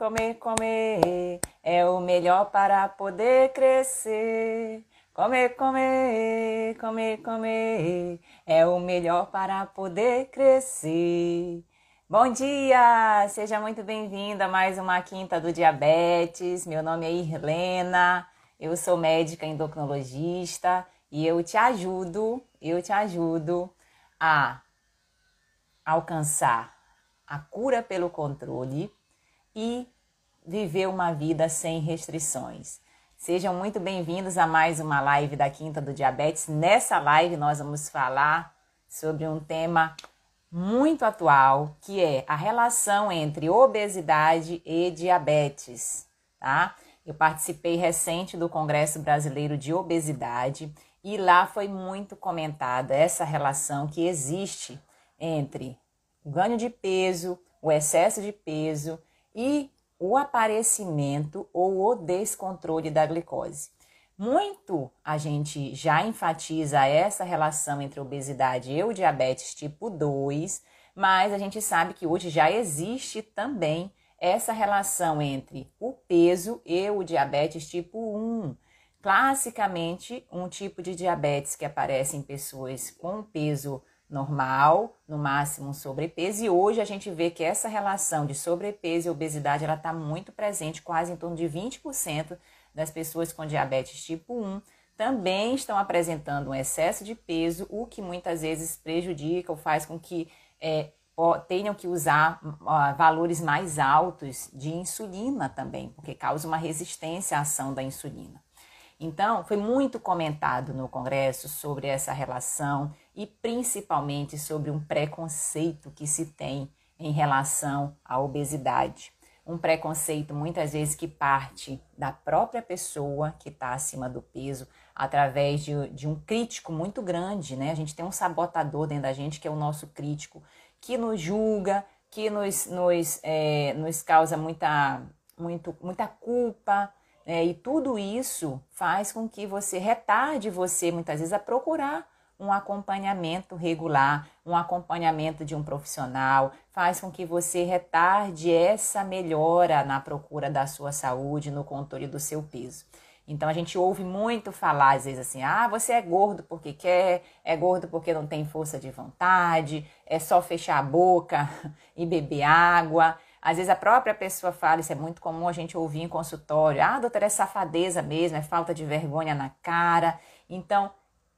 comer, comer é o melhor para poder crescer. Comer, comer, comer, comer é o melhor para poder crescer. Bom dia! Seja muito bem-vindo a mais uma Quinta do Diabetes. Meu nome é Irlena, eu sou médica endocrinologista e eu te ajudo, eu te ajudo a alcançar a cura pelo controle e viver uma vida sem restrições. Sejam muito bem-vindos a mais uma live da Quinta do Diabetes. Nessa live nós vamos falar sobre um tema muito atual, que é a relação entre obesidade e diabetes, tá? Eu participei recente do Congresso Brasileiro de Obesidade e lá foi muito comentada essa relação que existe entre o ganho de peso, o excesso de peso e o aparecimento ou o descontrole da glicose. Muito a gente já enfatiza essa relação entre obesidade e o diabetes tipo 2, mas a gente sabe que hoje já existe também essa relação entre o peso e o diabetes tipo 1. Classicamente, um tipo de diabetes que aparece em pessoas com peso normal, no máximo um sobrepeso, e hoje a gente vê que essa relação de sobrepeso e obesidade ela está muito presente, quase em torno de 20% das pessoas com diabetes tipo 1 também estão apresentando um excesso de peso, o que muitas vezes prejudica ou faz com que é, tenham que usar valores mais altos de insulina também, porque causa uma resistência à ação da insulina. Então, foi muito comentado no Congresso sobre essa relação e principalmente sobre um preconceito que se tem em relação à obesidade. Um preconceito muitas vezes que parte da própria pessoa que está acima do peso, através de, de um crítico muito grande, né? A gente tem um sabotador dentro da gente que é o nosso crítico, que nos julga, que nos, nos, é, nos causa muita, muito, muita culpa, é, e tudo isso faz com que você retarde você muitas vezes a procurar um acompanhamento regular, um acompanhamento de um profissional, faz com que você retarde essa melhora na procura da sua saúde, no controle do seu peso. Então a gente ouve muito falar às vezes assim: "Ah, você é gordo porque quer, é gordo porque não tem força de vontade, é só fechar a boca e beber água". Às vezes a própria pessoa fala, isso é muito comum a gente ouvir em consultório, ah, doutora, é safadeza mesmo, é falta de vergonha na cara. Então,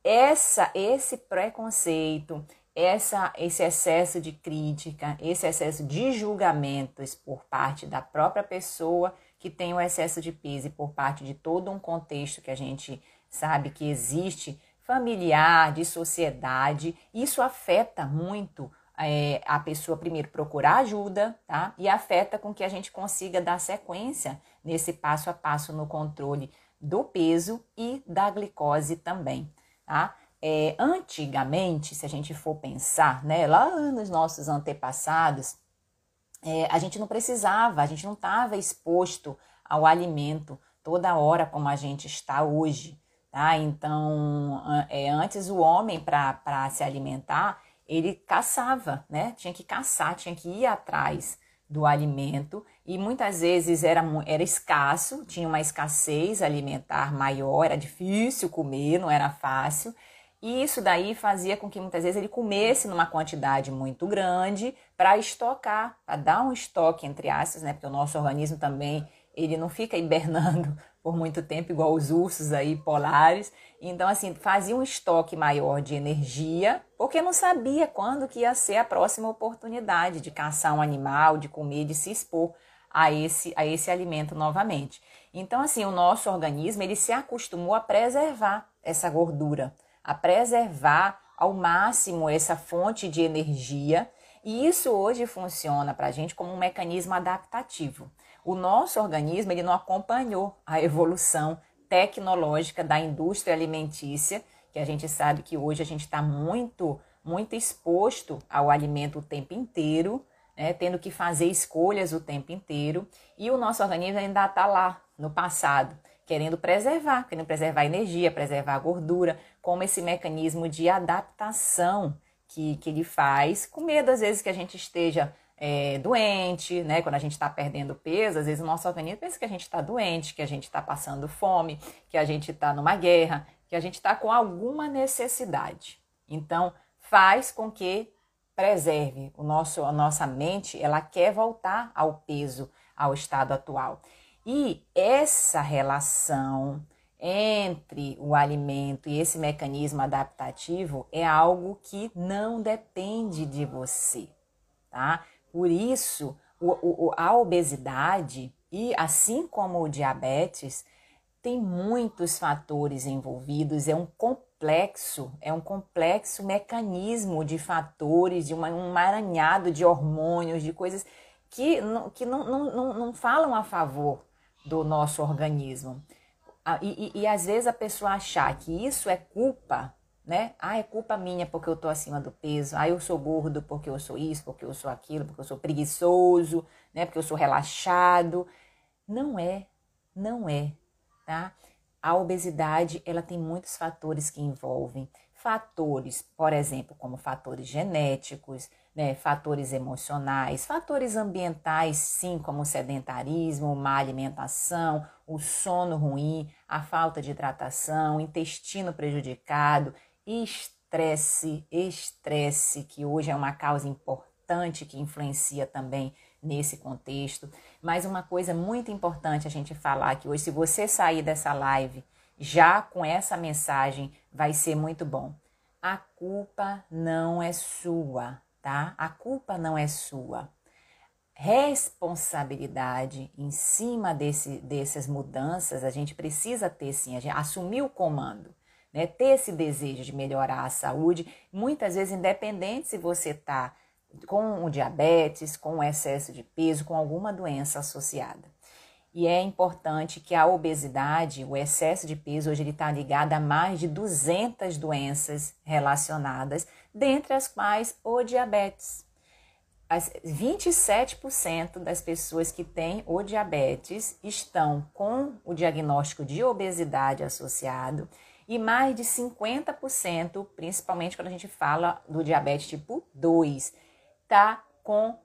essa, esse preconceito, essa, esse excesso de crítica, esse excesso de julgamentos por parte da própria pessoa que tem o excesso de peso e por parte de todo um contexto que a gente sabe que existe, familiar, de sociedade, isso afeta muito é, a pessoa primeiro procurar ajuda, tá? E afeta com que a gente consiga dar sequência nesse passo a passo no controle do peso e da glicose também, tá? É, antigamente, se a gente for pensar, né, lá nos nossos antepassados, é, a gente não precisava, a gente não estava exposto ao alimento toda hora como a gente está hoje, tá? Então, é, antes o homem para se alimentar ele caçava, né? Tinha que caçar, tinha que ir atrás do alimento e muitas vezes era, era escasso, tinha uma escassez alimentar maior, era difícil comer, não era fácil. E isso daí fazia com que muitas vezes ele comesse numa quantidade muito grande para estocar, para dar um estoque entre aspas, né? Porque o nosso organismo também ele não fica hibernando por muito tempo, igual os ursos aí polares. Então, assim, fazia um estoque maior de energia, porque não sabia quando que ia ser a próxima oportunidade de caçar um animal, de comer, de se expor a esse, a esse alimento novamente. Então, assim, o nosso organismo, ele se acostumou a preservar essa gordura, a preservar ao máximo essa fonte de energia, e isso hoje funciona para a gente como um mecanismo adaptativo. O nosso organismo ele não acompanhou a evolução tecnológica da indústria alimentícia, que a gente sabe que hoje a gente está muito, muito exposto ao alimento o tempo inteiro, né, tendo que fazer escolhas o tempo inteiro, e o nosso organismo ainda está lá, no passado, querendo preservar, querendo preservar energia, preservar a gordura, como esse mecanismo de adaptação que, que ele faz, com medo às vezes que a gente esteja é, doente, né? Quando a gente está perdendo peso, às vezes o nosso organismo pensa que a gente está doente, que a gente está passando fome, que a gente está numa guerra, que a gente está com alguma necessidade. Então, faz com que preserve o nosso, a nossa mente, ela quer voltar ao peso, ao estado atual. E essa relação entre o alimento e esse mecanismo adaptativo é algo que não depende de você, tá? Por isso, o, o, a obesidade e assim como o diabetes tem muitos fatores envolvidos, é um complexo, é um complexo mecanismo de fatores, de uma, um maranhado de hormônios, de coisas que, não, que não, não, não, não falam a favor do nosso organismo. E, e, e, às vezes a pessoa achar que isso é culpa né? Ah, é culpa minha porque eu tô acima do peso. Ah, eu sou gordo porque eu sou isso, porque eu sou aquilo, porque eu sou preguiçoso, né? Porque eu sou relaxado. Não é, não é, tá? A obesidade, ela tem muitos fatores que envolvem. Fatores, por exemplo, como fatores genéticos, né, fatores emocionais, fatores ambientais, sim, como o sedentarismo, má alimentação, o sono ruim, a falta de hidratação, intestino prejudicado, estresse, estresse, que hoje é uma causa importante que influencia também nesse contexto. Mas uma coisa muito importante a gente falar que hoje, se você sair dessa live já com essa mensagem, vai ser muito bom. A culpa não é sua, tá? A culpa não é sua. Responsabilidade em cima desse, dessas mudanças, a gente precisa ter sim, a gente assumir o comando né? Ter esse desejo de melhorar a saúde, muitas vezes independente se você está com o diabetes, com o excesso de peso, com alguma doença associada. E é importante que a obesidade, o excesso de peso, hoje ele está ligado a mais de 200 doenças relacionadas, dentre as quais o diabetes. As 27% das pessoas que têm o diabetes estão com o diagnóstico de obesidade associado e mais de 50%, principalmente quando a gente fala do diabetes tipo 2, tá com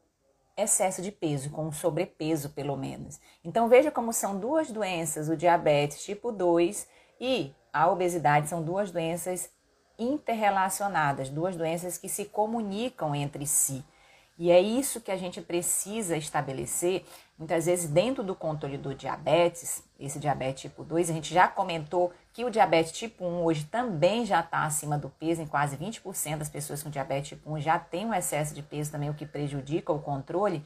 excesso de peso, com sobrepeso pelo menos. Então veja como são duas doenças, o diabetes tipo 2 e a obesidade são duas doenças interrelacionadas, duas doenças que se comunicam entre si. E é isso que a gente precisa estabelecer, muitas vezes dentro do controle do diabetes, esse diabetes tipo 2, a gente já comentou que o diabetes tipo 1 hoje também já está acima do peso, em quase 20% das pessoas com diabetes tipo 1 já tem um excesso de peso também, o que prejudica o controle.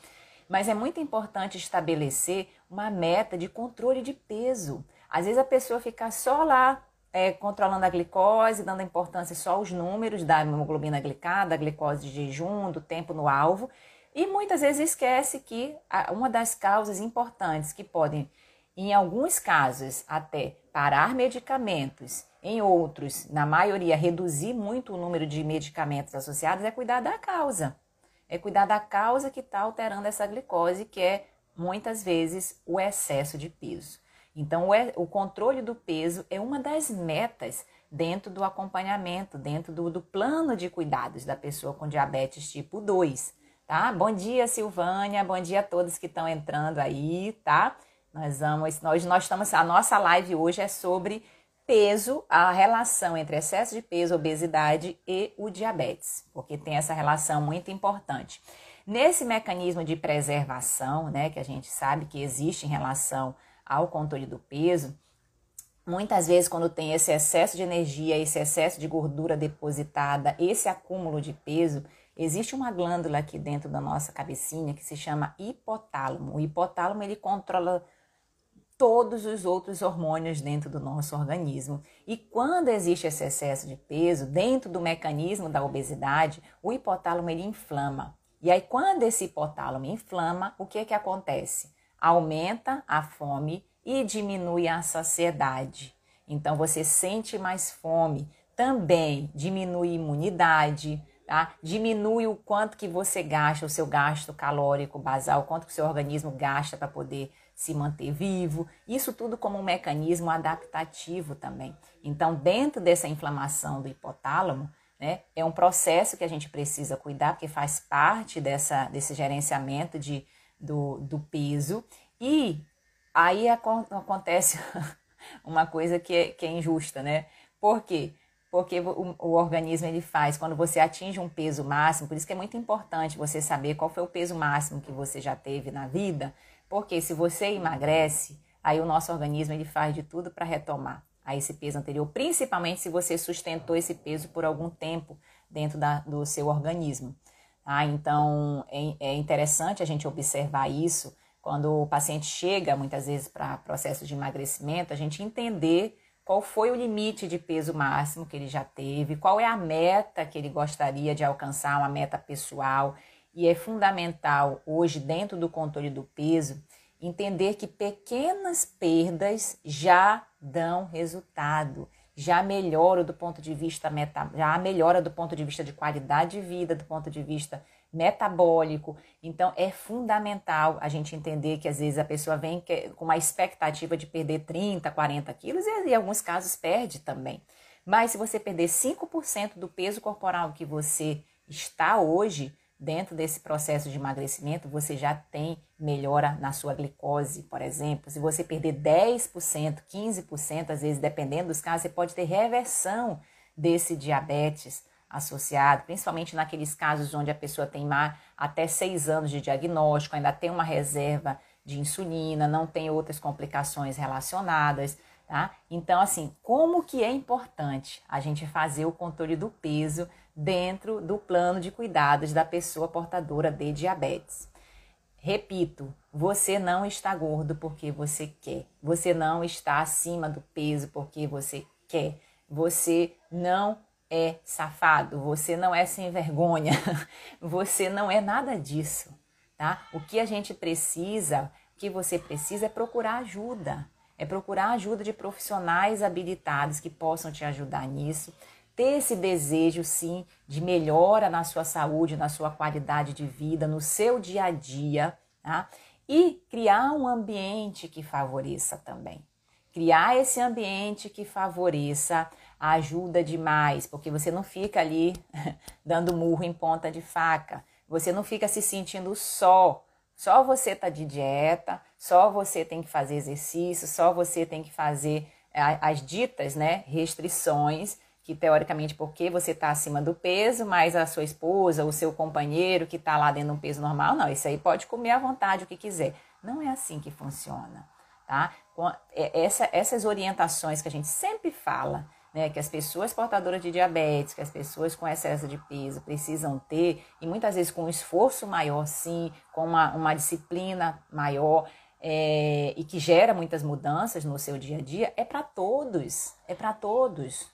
Mas é muito importante estabelecer uma meta de controle de peso. Às vezes a pessoa fica só lá é, controlando a glicose, dando importância só aos números da hemoglobina glicada, da glicose de jejum, do tempo no alvo, e muitas vezes esquece que uma das causas importantes que podem, em alguns casos, até parar medicamentos, em outros, na maioria, reduzir muito o número de medicamentos associados, é cuidar da causa. É cuidar da causa que está alterando essa glicose, que é muitas vezes o excesso de peso. Então, o controle do peso é uma das metas dentro do acompanhamento, dentro do, do plano de cuidados da pessoa com diabetes tipo 2, tá? Bom dia, Silvânia, bom dia a todos que estão entrando aí, tá? Nós vamos, nós, nós estamos, a nossa live hoje é sobre peso, a relação entre excesso de peso, obesidade e o diabetes, porque tem essa relação muito importante. Nesse mecanismo de preservação, né, que a gente sabe que existe em relação ao controle do peso, muitas vezes quando tem esse excesso de energia, esse excesso de gordura depositada, esse acúmulo de peso, existe uma glândula aqui dentro da nossa cabecinha que se chama hipotálamo. O hipotálamo ele controla todos os outros hormônios dentro do nosso organismo. E quando existe esse excesso de peso, dentro do mecanismo da obesidade, o hipotálamo ele inflama. E aí quando esse hipotálamo inflama, o que é que acontece? Aumenta a fome e diminui a saciedade. Então você sente mais fome, também diminui a imunidade, tá? Diminui o quanto que você gasta, o seu gasto calórico basal, quanto que o seu organismo gasta para poder se manter vivo. Isso tudo como um mecanismo adaptativo também. Então, dentro dessa inflamação do hipotálamo, né, é um processo que a gente precisa cuidar, porque faz parte dessa, desse gerenciamento de, do, do peso. E aí acontece uma coisa que é, que é injusta, né? Por quê? Porque o, o, organismo ele faz quando você atinge um peso máximo, por isso que é muito importante você saber qual foi o peso máximo que você já teve na vida, porque se você emagrece, aí o nosso organismo ele faz de tudo para retomar a esse peso anterior, principalmente se você sustentou esse peso por algum tempo dentro da, do seu organismo. Tá? Então é, é interessante a gente observar isso quando o paciente chega muitas vezes para processo de emagrecimento, a gente entender qual foi o limite de peso máximo que ele já teve, qual é a meta que ele gostaria de alcançar, uma meta pessoal. E é fundamental hoje, dentro do controle do peso, entender que pequenas perdas já dão resultado, já melhora do ponto de vista meta, já melhora do ponto de vista de qualidade de vida, do ponto de vista metabólico. Então, é fundamental a gente entender que às vezes a pessoa vem com uma expectativa de perder 30, 40 quilos e em alguns casos perde também. Mas se você perder 5% do peso corporal que você está hoje, dentro desse processo de emagrecimento, você já tem melhora na sua glicose, por exemplo. Se você perder 10%, 15%, às vezes, dependendo dos casos, você pode ter reversão desse diabetes associado, principalmente naqueles casos onde a pessoa tem até seis anos de diagnóstico, ainda tem uma reserva de insulina, não tem outras complicações relacionadas, tá? Então, assim, como que é importante a gente fazer o controle do peso dentro do plano de cuidados da pessoa portadora de diabetes? Repito, você não está gordo porque você quer. Você não está acima do peso porque você quer. Você não é safado, você não é sem vergonha, você não é nada disso, tá? O que a gente precisa, o que você precisa é procurar ajuda, é procurar ajuda de profissionais habilitados que possam te ajudar nisso, ter esse desejo sim de melhora na sua saúde, na sua qualidade de vida, no seu dia a dia, tá? E criar um ambiente que favoreça também. Criar esse ambiente que favoreça ajuda demais, porque você não fica ali dando murro em ponta de faca, você não fica se sentindo só. Só você tá de dieta, só você tem que fazer exercício, só você tem que fazer as ditas, né, restrições, que teoricamente porque você está acima do peso, mas a sua esposa, o seu companheiro que está lá dentro de um peso normal, não, isso aí pode comer à vontade o que quiser. Não é assim que funciona, tá? É, essa, essas orientações que a gente sempre fala, né, que as pessoas portadoras de diabetes, que as pessoas com excesso de peso precisam ter, e muitas vezes com um esforço maior, sim, com uma, uma disciplina maior, é, e que gera muitas mudanças no seu dia a dia, é para todos, é para todos.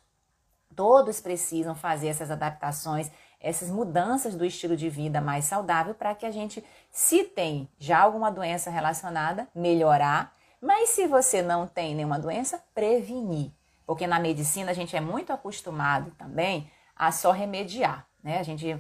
Todos precisam fazer essas adaptações, essas mudanças do estilo de vida mais saudável para que a gente, se tem já alguma doença relacionada, melhorar, mas se você não tem nenhuma doença, prevenir. Porque na medicina a gente é muito acostumado também a só remediar, né? A gente,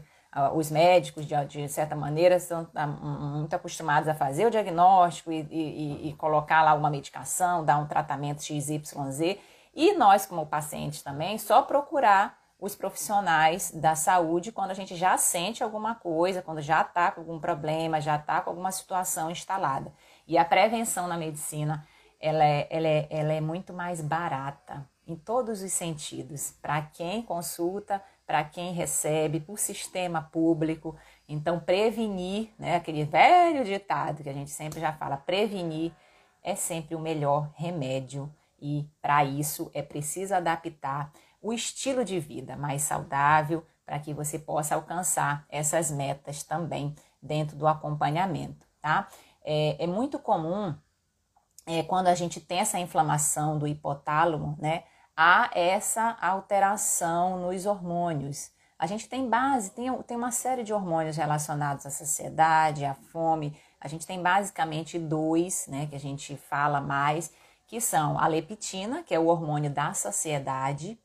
os médicos, de, de certa maneira, estão tá, muito acostumados a fazer o diagnóstico e, e, e colocar lá uma medicação, dar um tratamento XYZ. E nós, como pacientes também, só procurar os profissionais da saúde quando a gente já sente alguma coisa, quando já está com algum problema, já está com alguma situação instalada. E a prevenção na medicina, ela é, ela é, ela é muito mais barata em todos os sentidos, para quem consulta, para quem recebe, para o sistema público. Então, prevenir, né, aquele velho ditado que a gente sempre já fala, prevenir é sempre o melhor remédio e para isso é preciso adaptar o estilo de vida mais saudável para que você possa alcançar essas metas também dentro do acompanhamento, tá? É, é muito comum é, quando a gente tem essa inflamação do hipotálamo, né? há essa alteração nos hormônios. A gente tem base, tem, tem uma série de hormônios relacionados à saciedade, à fome, a gente tem basicamente dois, né, que a gente fala mais, que são a leptina, que é o hormônio da saciedade,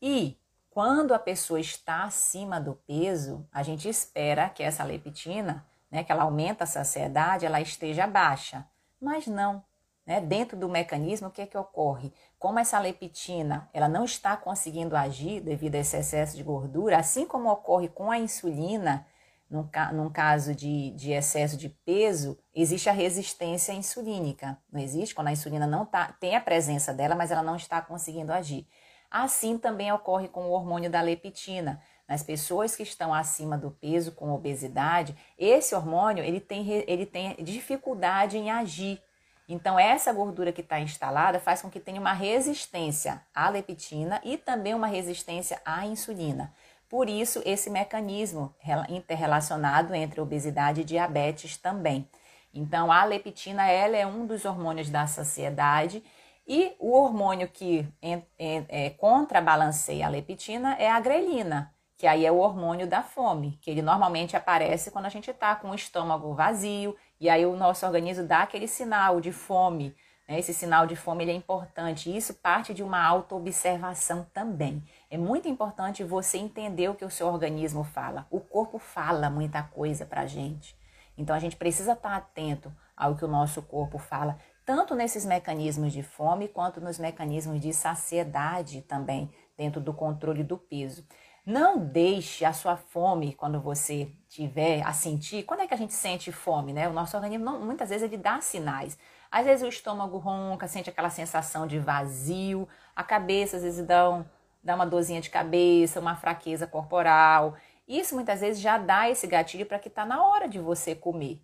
e quando a pessoa está acima do peso, a gente espera que essa leptina, né, que ela aumenta a saciedade, ela esteja baixa. Mas não. Né? Dentro do mecanismo, o que, é que ocorre? Como essa leptina ela não está conseguindo agir devido a esse excesso de gordura, assim como ocorre com a insulina, num, num caso de, de, excesso de peso, existe a resistência insulínica. Não existe? Quando a insulina não tá, tem a presença dela, mas ela não está conseguindo agir. Assim também ocorre com o hormônio da leptina. Nas pessoas que estão acima do peso com obesidade, esse hormônio ele tem, ele tem dificuldade em agir. Então, essa gordura que está instalada faz com que tenha uma resistência à leptina e também uma resistência à insulina. Por isso, esse mecanismo interrelacionado entre obesidade e diabetes também. Então, a leptina ela é um dos hormônios da saciedade e o hormônio que é, é, contrabalanceia a leptina é a grelina, que aí é o hormônio da fome, que ele normalmente aparece quando a gente está com o estômago vazio, e aí o nosso organismo dá aquele sinal de fome. Né? Esse sinal de fome é importante, isso parte de uma autoobservação também. É muito importante você entender o que o seu organismo fala. O corpo fala muita coisa para a gente. Então a gente precisa estar tá atento ao que o nosso corpo fala, tanto nesses mecanismos de fome quanto nos mecanismos de saciedade também, dentro do controle do peso. Não deixe a sua fome quando você tiver a sentir. Quando é que a gente sente fome, né? O nosso organismo não, muitas vezes ele dá sinais. Às vezes o estômago ronca, sente aquela sensação de vazio, a cabeça às vezes dá, um, dá uma dorzinha de cabeça, uma fraqueza corporal. Isso muitas vezes já dá esse gatilho para que está na hora de você comer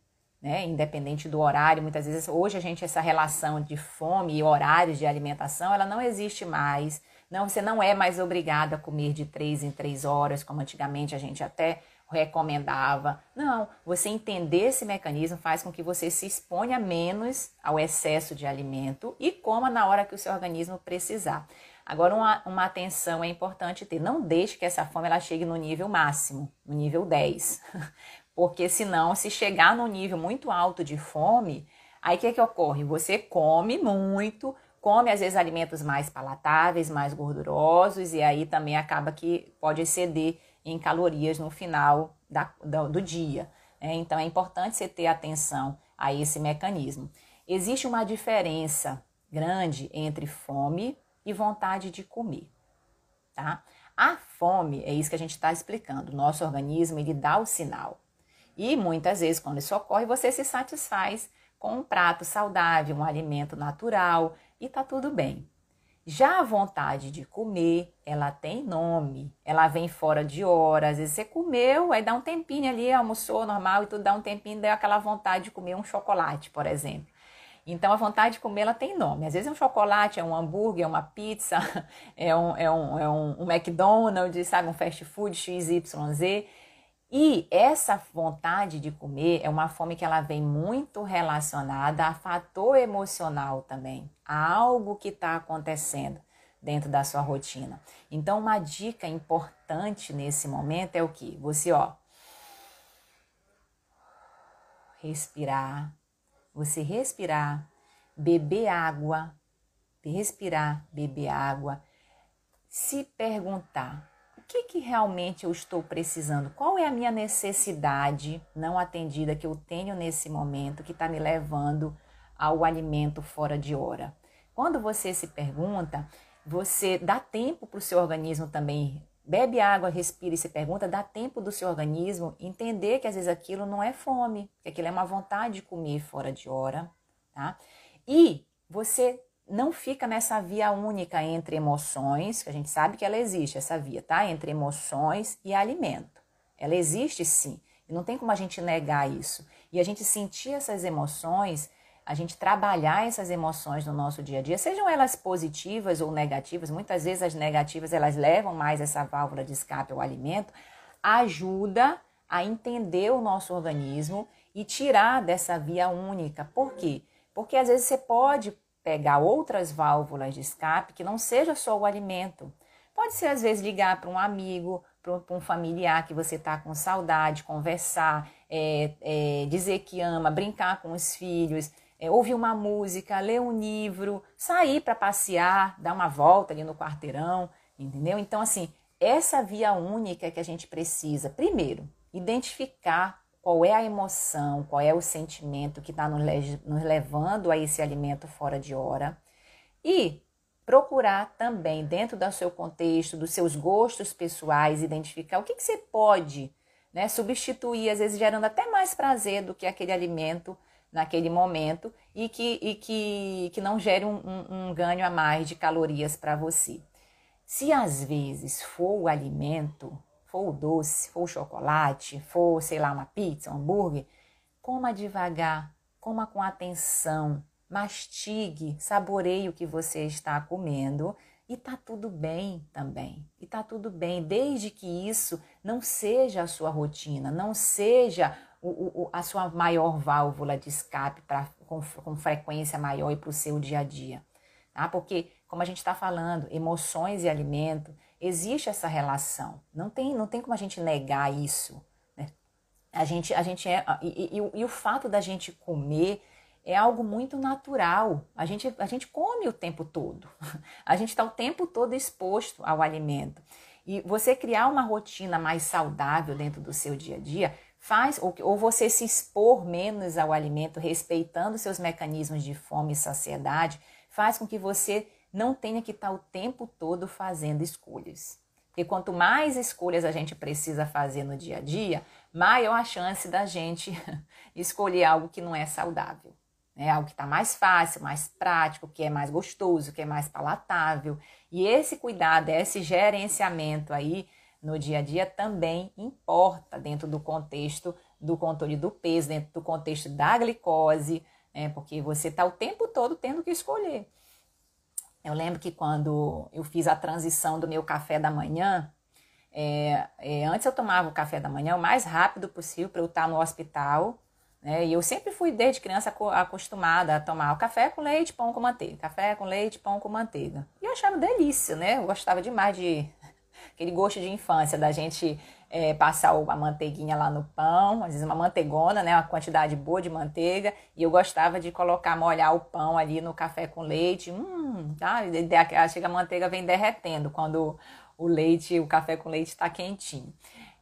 né? Independente do horário, muitas vezes hoje a gente essa relação de fome e horários de alimentação, ela não existe mais. Não, você não é mais obrigada a comer de três em três horas, como antigamente a gente até recomendava. Não, você entender esse mecanismo faz com que você se exponha menos ao excesso de alimento e coma na hora que o seu organismo precisar. Agora, uma, uma atenção é importante ter. Não deixe que essa fome ela chegue no nível máximo, no nível 10. Porque senão, se chegar num nível muito alto de fome, aí o que, que ocorre? Você come muito, come às vezes alimentos mais palatáveis, mais gordurosos, e aí também acaba que pode exceder em calorias no final da, do, do dia. Né? Então é importante você ter atenção a esse mecanismo. Existe uma diferença grande entre fome e vontade de comer, tá? A fome, é isso que a gente está explicando. Nosso organismo, ele dá o sinal. E muitas vezes, quando isso ocorre, você se satisfaz com um prato saudável, um alimento natural e tá tudo bem. Já a vontade de comer, ela tem nome, ela vem fora de hora. Às vezes você comeu, aí dá um tempinho ali, almoçou normal e tudo dá um tempinho, deu aquela vontade de comer um chocolate, por exemplo. Então a vontade de comer ela tem nome. Às vezes é um chocolate, é um hambúrguer, é uma pizza, é um, é um, é um, um McDonald's, sabe, um fast food XYZ. E essa vontade de comer é uma fome que ela vem muito relacionada a fator emocional também, a algo que está acontecendo dentro da sua rotina. Então, uma dica importante nesse momento é o que? Você, ó, respirar, você respirar, beber água, respirar, beber água, se perguntar que, que realmente eu estou precisando? Qual é a minha necessidade não atendida que eu tenho nesse momento que está me levando ao alimento fora de hora? Quando você se pergunta, você dá tempo para o seu organismo também. Bebe água, respira e se pergunta, dá tempo do seu organismo entender que às vezes aquilo não é fome, que aquilo é uma vontade de comer fora de hora, tá? E você não fica nessa via única entre emoções, que a gente sabe que ela existe, essa via, tá? Entre emoções e alimento. Ela existe sim, e não tem como a gente negar isso. E a gente sentir essas emoções, a gente trabalhar essas emoções no nosso dia a dia, sejam elas positivas ou negativas, muitas vezes as negativas elas levam mais essa válvula de escape ao alimento, ajuda a entender o nosso organismo e tirar dessa via única. Por quê? Porque às vezes você pode pegar outras válvulas de escape que não seja só o alimento. Pode ser, às vezes, ligar para um amigo, para um familiar que você está com saudade, conversar, é, é, dizer que ama, brincar com os filhos, é, ouvir uma música, ler um livro, sair para passear, dar uma volta ali no quarteirão, entendeu? Então, assim, essa via única que a gente precisa, primeiro, identificar qual é a emoção, qual é o sentimento que está nos levando a esse alimento fora de hora e procurar também, dentro do seu contexto, dos seus gostos pessoais, identificar o que, que você pode né, substituir, às vezes gerando até mais prazer do que aquele alimento naquele momento e que, e que, que não gere um, um, um ganho a mais de calorias para você. Se às vezes for o alimento, for o doce, for o chocolate, for, sei lá, uma pizza, um hambúrguer, coma devagar, coma com atenção, mastigue, saboreie o que você está comendo e tá tudo bem também. E tá tudo bem, desde que isso não seja a sua rotina, não seja o, o, a sua maior válvula de escape pra, com, com frequência maior e para o seu dia a dia. Tá? Porque, como a gente está falando, emoções e alimento, existe essa relação. Não tem, não tem como a gente negar isso. Né? A gente, a gente é. E, e, e o fato da gente comer é algo muito natural. A gente, a gente come o tempo todo. A gente está o tempo todo exposto ao alimento. E você criar uma rotina mais saudável dentro do seu dia a dia faz, ou, ou você se expor menos ao alimento, respeitando seus mecanismos de fome e saciedade, faz com que você não tenha que estar o tempo todo fazendo escolhas. Porque quanto mais escolhas a gente precisa fazer no dia a dia, maior a chance da gente escolher algo que não é saudável né? Algo que está mais fácil, mais prático, que é mais gostoso, que é mais palatável. E esse cuidado, esse gerenciamento aí no dia a dia também importa dentro do contexto do controle do peso, dentro do contexto da glicose, né? Porque você está o tempo todo tendo que escolher. Eu lembro que quando eu fiz a transição do meu café da manhã, é, é, antes eu tomava o café da manhã o mais rápido possível para eu estar no hospital né? E eu sempre fui, desde criança, acostumada a tomar o café com leite, pão com manteiga. Café com leite, pão com manteiga. E eu achava delícia, né? Eu gostava demais de... Aquele gosto de infância da gente é, passar a manteiguinha lá no pão, às vezes uma manteigona, né? Uma quantidade boa de manteiga. E eu gostava de colocar, molhar o pão ali no café com leite. Hum, tá? Chega a manteiga vem derretendo quando o leite, o café com leite está quentinho.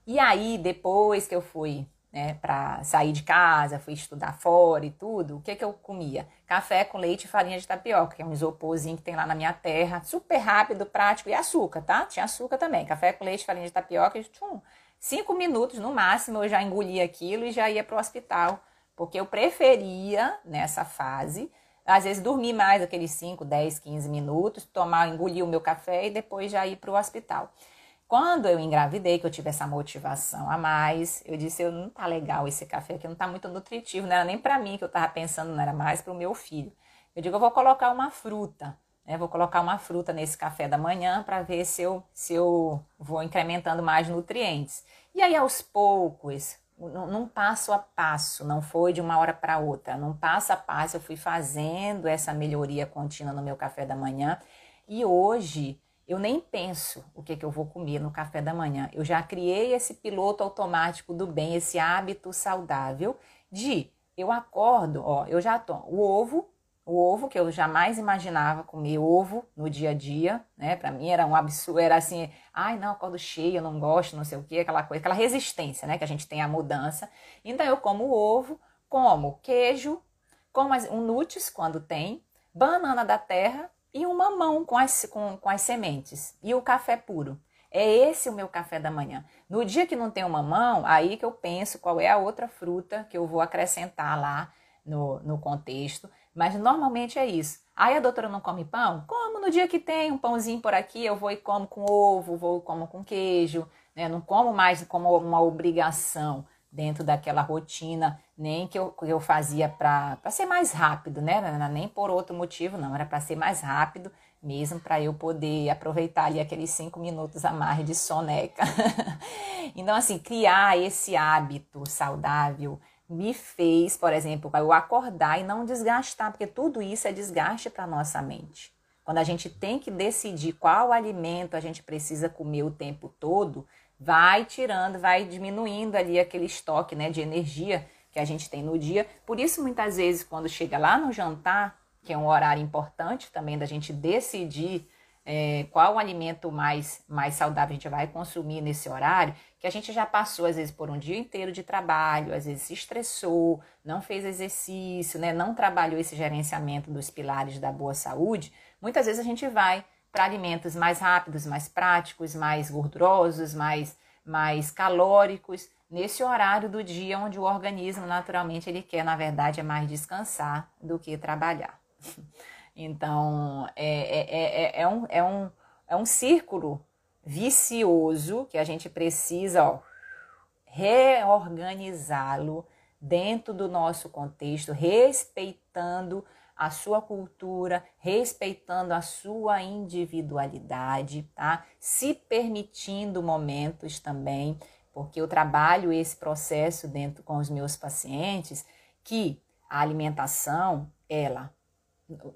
E aí, depois que eu fui né, para sair de casa, fui estudar fora e tudo, o que que eu comia? Café com leite e farinha de tapioca, que é um isoporzinho que tem lá na minha terra, super rápido, prático e açúcar, tá? Tinha açúcar também, café com leite, farinha de tapioca, e, tchum, cinco minutos no máximo eu já engolia aquilo e já ia para o hospital, porque eu preferia nessa fase às vezes dormir mais aqueles 5, 10, 15 minutos, tomar, engolir o meu café e depois já ir para o hospital. Quando eu engravidei, que eu tive essa motivação a mais, eu disse, eu não tá legal esse café aqui, não tá muito nutritivo, não era nem para mim que eu tava pensando, não era mais para o meu filho. Eu digo, eu vou colocar uma fruta, né? Vou colocar uma fruta nesse café da manhã para ver se eu, se eu vou incrementando mais nutrientes. E aí, aos poucos, num passo a passo, não foi de uma hora para outra, num passo a passo eu fui fazendo essa melhoria contínua no meu café da manhã. E hoje eu nem penso o que, que eu vou comer no café da manhã. Eu já criei esse piloto automático do bem, esse hábito saudável de eu acordo, ó, eu já tomo o ovo, o ovo que eu jamais imaginava comer ovo no dia a dia, né? Para mim era um absurdo, era assim, ai não, acordo cheio, não gosto, não sei o que, aquela coisa, aquela resistência, né? Que a gente tem à mudança. Então eu como ovo, como queijo, como um nuts quando tem, banana da terra e um mamão com as, com, com as sementes e o café puro. É esse o meu café da manhã. No dia que não tem o mamão, aí que eu penso qual é a outra fruta que eu vou acrescentar lá no, no contexto. Mas normalmente é isso. Aí a doutora não come pão? Como no dia que tem um pãozinho por aqui, eu vou e como com ovo, vou e como com queijo. Né? Não como mais como uma obrigação dentro daquela rotina, nem que eu, que eu fazia para ser mais rápido, né? Nem por outro motivo, não, era para ser mais rápido mesmo, para eu poder aproveitar ali aqueles cinco minutos a mais de soneca. então, assim, criar esse hábito saudável me fez, por exemplo, eu acordar e não desgastar, porque tudo isso é desgaste para nossa mente. Quando a gente tem que decidir qual alimento a gente precisa comer o tempo todo, vai tirando, vai diminuindo ali aquele estoque né, de energia que a gente tem no dia. Por isso, muitas vezes, quando chega lá no jantar, que é um horário importante também da gente decidir é, qual alimento mais, mais saudável a gente vai consumir nesse horário, que a gente já passou, às vezes, por um dia inteiro de trabalho, às vezes se estressou, não fez exercício, né, não trabalhou esse gerenciamento dos pilares da boa saúde, muitas vezes a gente vai para alimentos mais rápidos, mais práticos, mais gordurosos, mais, mais calóricos, nesse horário do dia onde o organismo naturalmente ele quer, na verdade, é mais descansar do que trabalhar. Então, é, é, é, é, um, é, um, é um círculo vicioso que a gente precisa reorganizá-lo dentro do nosso contexto, respeitando a sua cultura, respeitando a sua individualidade, tá? Se permitindo momentos também, porque eu trabalho esse processo dentro com os meus pacientes que a alimentação, ela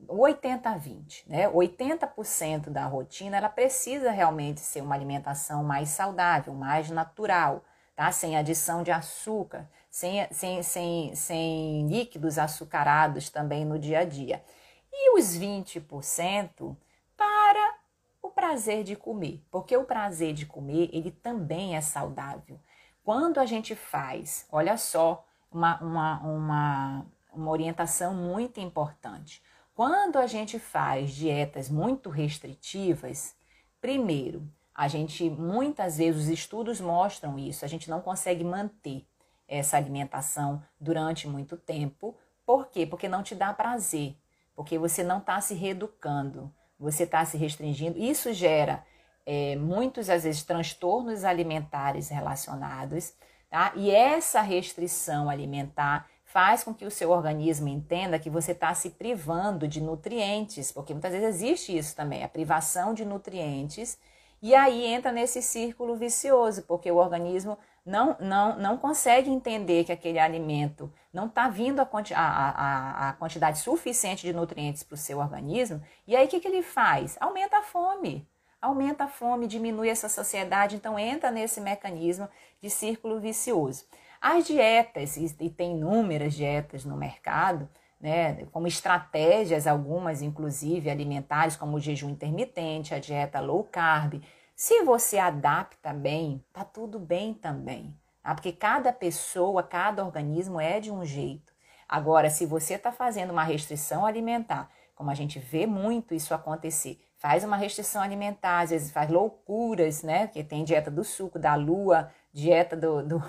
80 a 20, né? 80% da rotina ela precisa realmente ser uma alimentação mais saudável, mais natural, tá? Sem adição de açúcar, sem, sem, sem, sem líquidos açucarados também no dia a dia. E os 20% para o prazer de comer, porque o prazer de comer ele também é saudável. Quando a gente faz, olha só, uma, uma, uma, uma orientação muito importante. Quando a gente faz dietas muito restritivas, primeiro, a gente muitas vezes os estudos mostram isso, a gente não consegue manter essa alimentação durante muito tempo. Por quê? Porque não te dá prazer, porque você não está se reeducando, você está se restringindo. Isso gera é, muitos, às vezes, transtornos alimentares relacionados, tá? E essa restrição alimentar faz com que o seu organismo entenda que você está se privando de nutrientes, porque muitas vezes existe isso também, a privação de nutrientes, e aí entra nesse círculo vicioso, porque o organismo não, não, não consegue entender que aquele alimento não está vindo a, a, a, a, quantidade suficiente de nutrientes para o seu organismo, e aí o que, que ele faz? Aumenta a fome. Aumenta a fome, diminui essa saciedade, então entra nesse mecanismo de círculo vicioso. As dietas, e tem inúmeras dietas no mercado, né, como estratégias, algumas inclusive alimentares, como o jejum intermitente, a dieta low carb. Se você adapta bem, tá tudo bem também, tá? porque cada pessoa, cada organismo é de um jeito. Agora, se você está fazendo uma restrição alimentar, como a gente vê muito isso acontecer, faz uma restrição alimentar, às vezes faz loucuras, né? Que tem dieta do suco, da lua, dieta do, do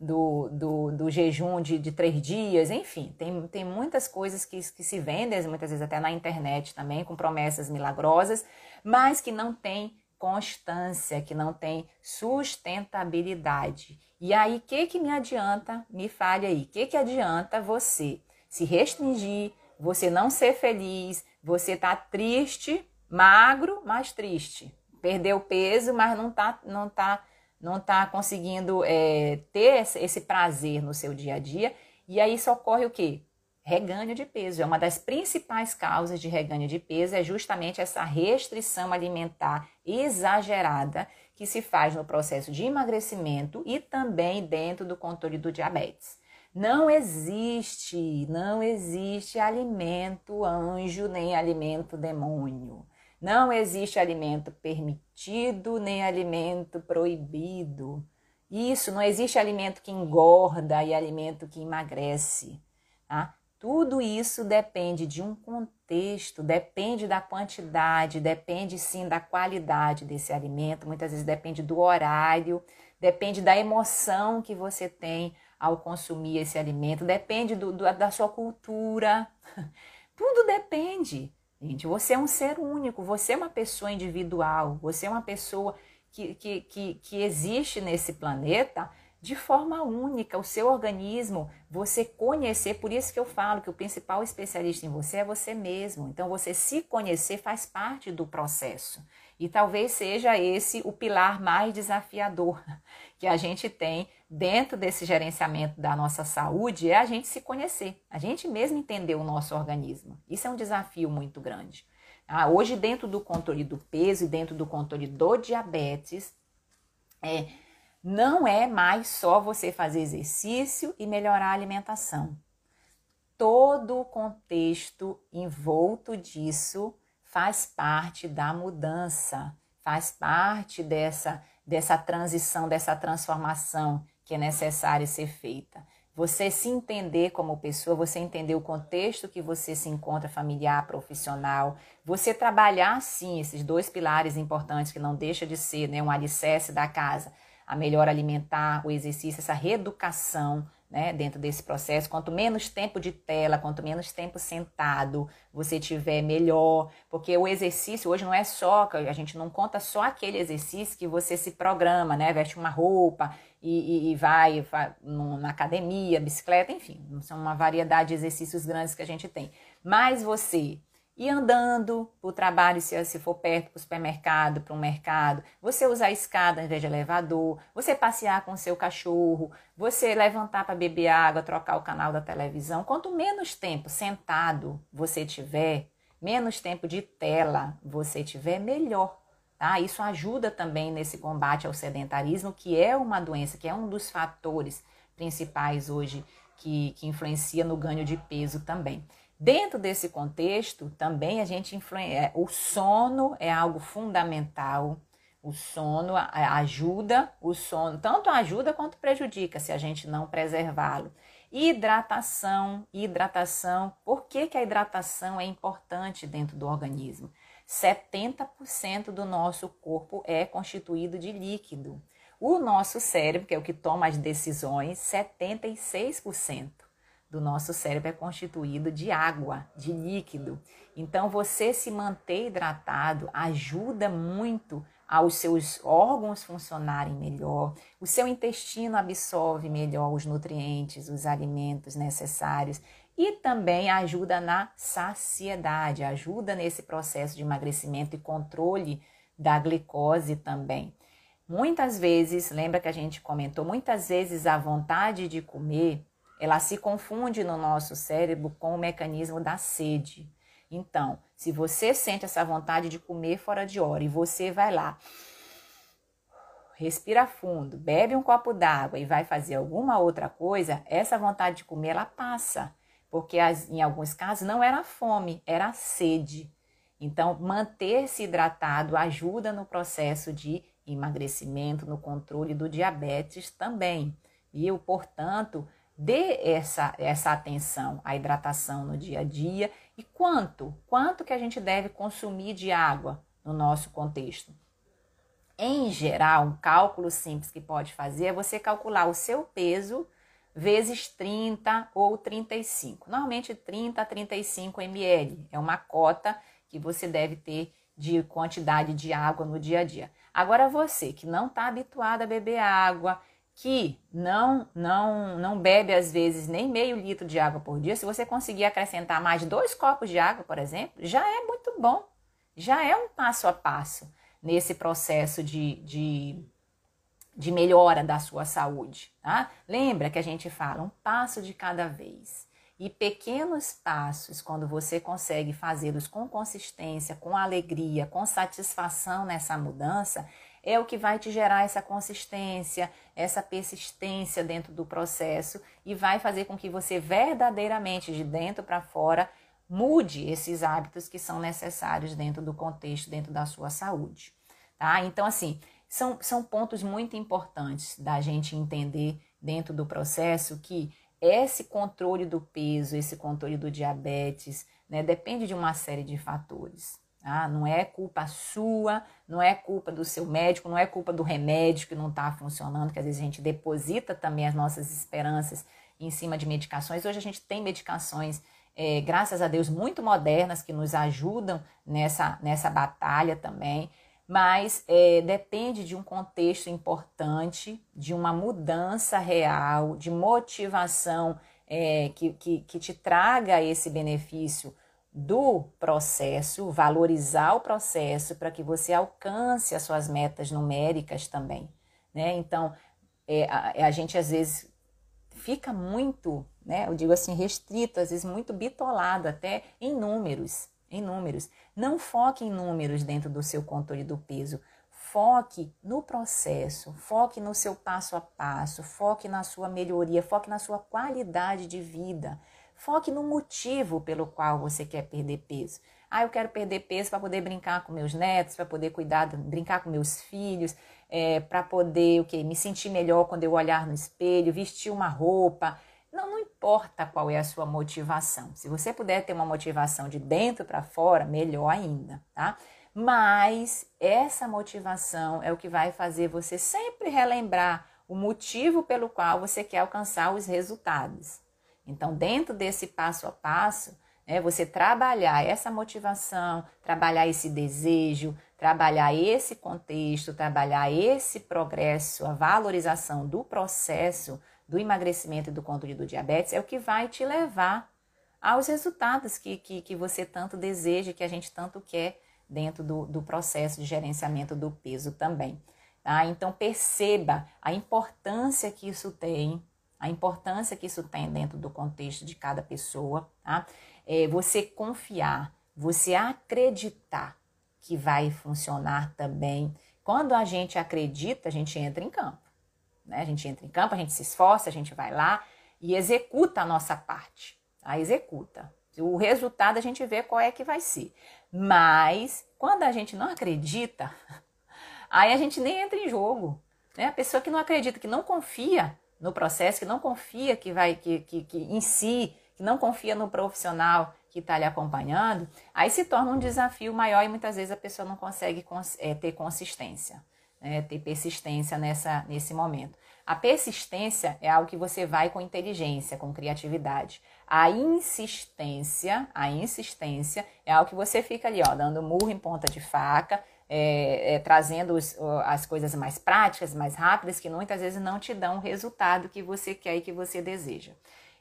do, do, do jejum de, de, três dias, enfim, tem, tem muitas coisas que, que se vendem, muitas vezes até na internet também, com promessas milagrosas, mas que não tem constância, que não tem sustentabilidade. E aí, o que, que me adianta? Me fale aí, o que, que adianta você se restringir, você não ser feliz, você tá triste, magro, mas triste. Perdeu peso, mas não tá, não tá não está conseguindo é, ter esse prazer no seu dia a dia. E aí isso ocorre o quê? Reganho de peso. É uma das principais causas de reganho de peso, é justamente essa restrição alimentar exagerada que se faz no processo de emagrecimento e também dentro do controle do diabetes. Não existe, não existe alimento anjo nem alimento demônio. Não existe alimento permitido nem alimento proibido. Isso, não existe alimento que engorda e alimento que emagrece. Tá? Tudo isso depende de um contexto, depende da quantidade, depende sim da qualidade desse alimento, muitas vezes depende do horário, depende da emoção que você tem ao consumir esse alimento, depende do, do, da sua cultura. Tudo depende. Gente, você é um ser único, você é uma pessoa individual, você é uma pessoa que, que, que, que existe nesse planeta de forma única, o seu organismo, você conhecer, por isso que eu falo que o principal especialista em você é você mesmo. Então, você se conhecer faz parte do processo. E talvez seja esse o pilar mais desafiador que a gente tem dentro desse gerenciamento da nossa saúde é a gente se conhecer, a gente mesmo entender o nosso organismo. Isso é um desafio muito grande. Ah, hoje, dentro do controle do peso e dentro do controle do diabetes, é, não é mais só você fazer exercício e melhorar a alimentação. Todo o contexto envolto disso faz parte da mudança, faz parte dessa, dessa transição, dessa transformação que é necessária ser feita. Você se entender como pessoa, você entender o contexto que você se encontra familiar, profissional, você trabalhar sim esses dois pilares importantes que não deixa de ser né, um alicerce da casa, a melhor alimentar, o exercício, essa reeducação né, dentro desse processo. Quanto menos tempo de tela, quanto menos tempo sentado você tiver, melhor. Porque o exercício hoje não é só, a gente não conta só aquele exercício que você se programa, né? Veste uma roupa e, e, e vai, vai na academia, bicicleta, enfim. São uma variedade de exercícios grandes que a gente tem. Mas você ir andando para o trabalho, se, se for perto para o supermercado, para um mercado, você usar escada em vez de elevador, você passear com o seu cachorro, você levantar para beber água, trocar o canal da televisão. Quanto menos tempo sentado você tiver, menos tempo de tela você tiver, melhor. Tá? Isso ajuda também nesse combate ao sedentarismo, que é uma doença, que é um dos fatores principais hoje que, que influencia no ganho de peso também. Dentro desse contexto, também a gente influencia. É, o sono é algo fundamental. O sono ajuda, o sono tanto ajuda quanto prejudica se a gente não preservá-lo. Hidratação, hidratação. Por que, que a hidratação é importante dentro do organismo? 70% do nosso corpo é constituído de líquido. O nosso cérebro, que é o que toma as decisões, 76% do nosso cérebro é constituído de água, de líquido. Então, você se manter hidratado ajuda muito aos seus órgãos funcionarem melhor, o seu intestino absorve melhor os nutrientes, os alimentos necessários e também ajuda na saciedade, ajuda nesse processo de emagrecimento e controle da glicose também. Muitas vezes, lembra que a gente comentou, muitas vezes a vontade de comer ela se confunde no nosso cérebro com o mecanismo da sede. Então, se você sente essa vontade de comer fora de hora e você vai lá, respira fundo, bebe um copo d'água e vai fazer alguma outra coisa, essa vontade de comer ela passa, porque em alguns casos não era fome, era sede. Então, manter-se hidratado ajuda no processo de emagrecimento, no controle do diabetes também. E, portanto, dê essa, essa atenção à hidratação no dia a dia e quanto, quanto que a gente deve consumir de água no nosso contexto. Em geral, um cálculo simples que pode fazer é você calcular o seu peso vezes 30 ou 35. Normalmente 30 a 35 ml é uma cota que você deve ter de quantidade de água no dia a dia. Agora você que não está habituado a beber água, que não não não bebe às vezes nem meio litro de água por dia, se você conseguir acrescentar mais dois copos de água, por exemplo, já é muito bom. Já é um passo a passo nesse processo de, de, de melhora da sua saúde. Tá? Lembra que a gente fala um passo de cada vez. E pequenos passos, quando você consegue fazê-los com consistência, com alegria, com satisfação nessa mudança, é o que vai te gerar essa consistência, essa persistência dentro do processo e vai fazer com que você verdadeiramente, de dentro para fora, mude esses hábitos que são necessários dentro do contexto, dentro da sua saúde. Tá? Então, assim, são, são pontos muito importantes da gente entender dentro do processo que esse controle do peso, esse controle do diabetes, né, depende de uma série de fatores. Ah, não é culpa sua, não é culpa do seu médico, não é culpa do remédio que não está funcionando, que às vezes a gente deposita também as nossas esperanças em cima de medicações. Hoje a gente tem medicações, é, graças a Deus, muito modernas que nos ajudam nessa, nessa batalha também, mas é, depende de um contexto importante, de uma mudança real, de motivação é, que, que, que te traga esse benefício do processo, valorizar o processo para que você alcance as suas metas numéricas também, né? Então, é, a, a, gente às vezes fica muito, né? Eu digo assim, restrito, às vezes muito bitolado até em números, em números. Não foque em números dentro do seu controle do peso. foque no processo, foque no seu passo a passo, foque na sua melhoria, foque na sua qualidade de vida. Foque no motivo pelo qual você quer perder peso. Ah, eu quero perder peso para poder brincar com meus netos, para poder cuidar, brincar com meus filhos, é, para poder o quê? me sentir melhor quando eu olhar no espelho, vestir uma roupa. Não, não importa qual é a sua motivação. Se você puder ter uma motivação de dentro para fora, melhor ainda, tá? Mas essa motivação é o que vai fazer você sempre relembrar o motivo pelo qual você quer alcançar os resultados. Então, dentro desse passo a passo, é você trabalhar essa motivação, trabalhar esse desejo, trabalhar esse contexto, trabalhar esse progresso, a valorização do processo do emagrecimento e do controle do diabetes é o que vai te levar aos resultados que, que, que você tanto deseja, que a gente tanto quer dentro do, do processo de gerenciamento do peso também. Tá? Então perceba a importância que isso tem a importância que isso tem dentro do contexto de cada pessoa, tá? É você confiar, você acreditar que vai funcionar também. Quando a gente acredita, a gente entra em campo. Né? A gente entra em campo, a gente se esforça, a gente vai lá e executa a nossa parte. A tá? executa. O resultado a gente vê qual é que vai ser. Mas quando a gente não acredita, aí a gente nem entra em jogo. Né? A pessoa que não acredita, que não confia, no processo, que não confia que vai que, que, que em si, que não confia no profissional que está lhe acompanhando, aí se torna um desafio maior e muitas vezes a pessoa não consegue é, ter consistência, né, ter persistência nessa, nesse momento. A persistência é algo que você vai com inteligência, com criatividade. A insistência, a insistência é algo que você fica ali, ó, dando murro em ponta de faca, é, é, trazendo os, as coisas mais práticas, mais rápidas, que muitas vezes não te dão o resultado que você quer e que você deseja.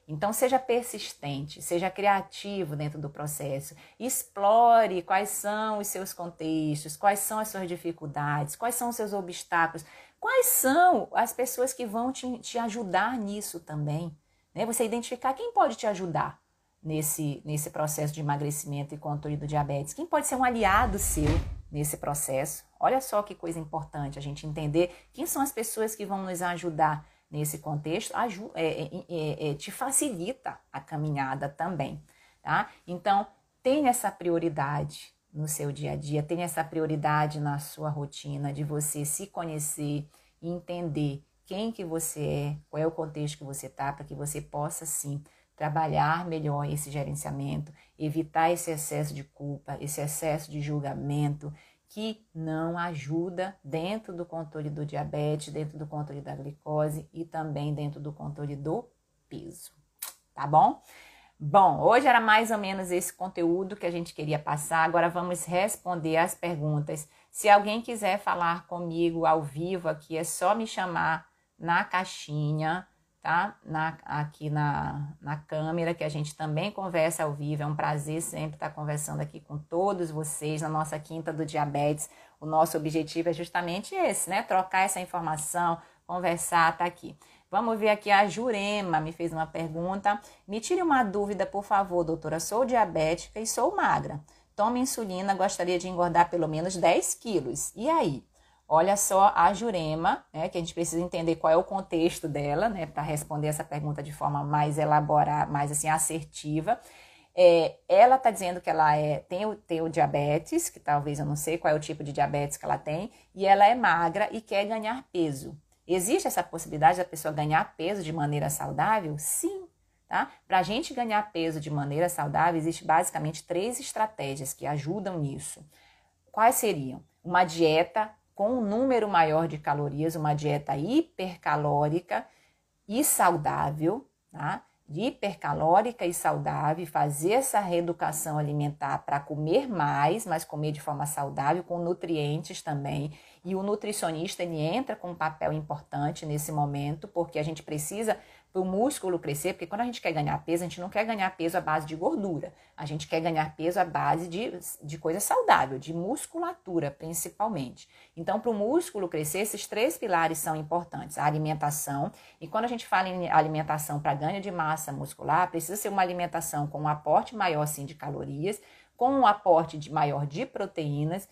Então, seja persistente, seja criativo dentro do processo, explore quais são os seus contextos, quais são as suas dificuldades, quais são os seus obstáculos, quais são as pessoas que vão te, te ajudar nisso também. Né? Você identificar quem pode te ajudar nesse, nesse processo de emagrecimento e controle do diabetes, quem pode ser um aliado seu nesse processo. Olha só que coisa importante a gente entender quem são as pessoas que vão nos ajudar nesse contexto, é, é, é, é, te facilita a caminhada também, tá? Então, tenha essa prioridade no seu dia a dia, tenha essa prioridade na sua rotina de você se conhecer e entender quem que você é, qual é o contexto que você está, para que você possa sim trabalhar melhor esse gerenciamento, evitar esse excesso de culpa, esse excesso de julgamento que não ajuda dentro do controle do diabetes, dentro do controle da glicose e também dentro do controle do peso. Tá bom? Bom, hoje era mais ou menos esse conteúdo que a gente queria passar. Agora vamos responder as perguntas. Se alguém quiser falar comigo ao vivo aqui, é só me chamar na caixinha tá? Na, aqui na, na câmera, que a gente também conversa ao vivo. É um prazer sempre estar conversando aqui com todos vocês na nossa Quinta do Diabetes. O nosso objetivo é justamente esse, né? Trocar essa informação, conversar, tá aqui. Vamos ver aqui, a Jurema me fez uma pergunta. Me tire uma dúvida, por favor, doutora. Sou diabética e sou magra. Tomo insulina, gostaria de engordar pelo menos 10 quilos. E aí? Olha só a Jurema, né, que a gente precisa entender qual é o contexto dela, né, para responder essa pergunta de forma mais elaborada, mais assim assertiva. É, ela está dizendo que ela é, tem, o, tem o diabetes, que talvez eu não sei qual é o tipo de diabetes que ela tem, e ela é magra e quer ganhar peso. Existe essa possibilidade da pessoa ganhar peso de maneira saudável? Sim, tá? Para a gente ganhar peso de maneira saudável, existe basicamente três estratégias que ajudam nisso. Quais seriam? Uma dieta com um número maior de calorias, uma dieta hipercalórica e saudável, tá? De hipercalórica e saudável, fazer essa reeducação alimentar para comer mais, mas comer de forma saudável, com nutrientes também. E o nutricionista ele entra com um papel importante nesse momento, porque a gente precisa para o músculo crescer, porque quando a gente quer ganhar peso, a gente não quer ganhar peso à base de gordura, a gente quer ganhar peso à base de, de coisa saudável, de musculatura principalmente. Então, para o músculo crescer, esses três pilares são importantes: a alimentação, e quando a gente fala em alimentação para ganho de massa muscular, precisa ser uma alimentação com um aporte maior sim, de calorias, com um aporte de maior de proteínas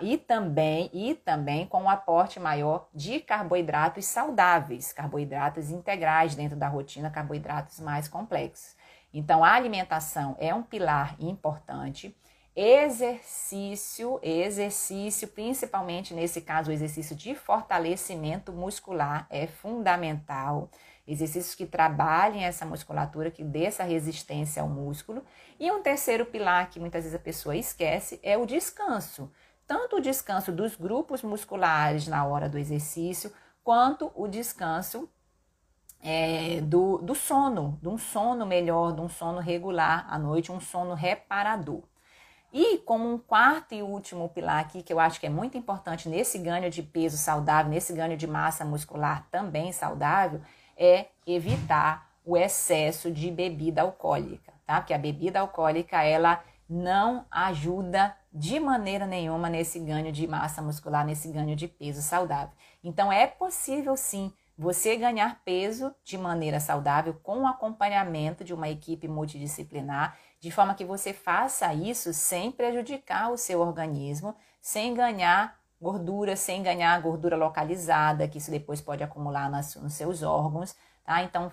e também e também com um aporte maior de carboidratos saudáveis, carboidratos integrais dentro da rotina, carboidratos mais complexos. Então a alimentação é um pilar importante. Exercício, exercício, principalmente nesse caso, o exercício de fortalecimento muscular é fundamental. Exercícios que trabalhem essa musculatura, que dê essa resistência ao músculo. E um terceiro pilar que muitas vezes a pessoa esquece é o descanso. Tanto o descanso dos grupos musculares na hora do exercício, quanto o descanso é, do, do sono, de um sono melhor, de um sono regular à noite, um sono reparador. E como um quarto e último pilar aqui, que eu acho que é muito importante nesse ganho de peso saudável, nesse ganho de massa muscular também saudável, é evitar o excesso de bebida alcoólica, tá? Porque a bebida alcoólica, ela não ajuda de maneira nenhuma nesse ganho de massa muscular, nesse ganho de peso saudável. Então é possível sim você ganhar peso de maneira saudável com o acompanhamento de uma equipe multidisciplinar de forma que você faça isso sem prejudicar o seu organismo, sem ganhar gordura, sem ganhar gordura localizada, que isso depois pode acumular nas, nos seus órgãos, tá? Então,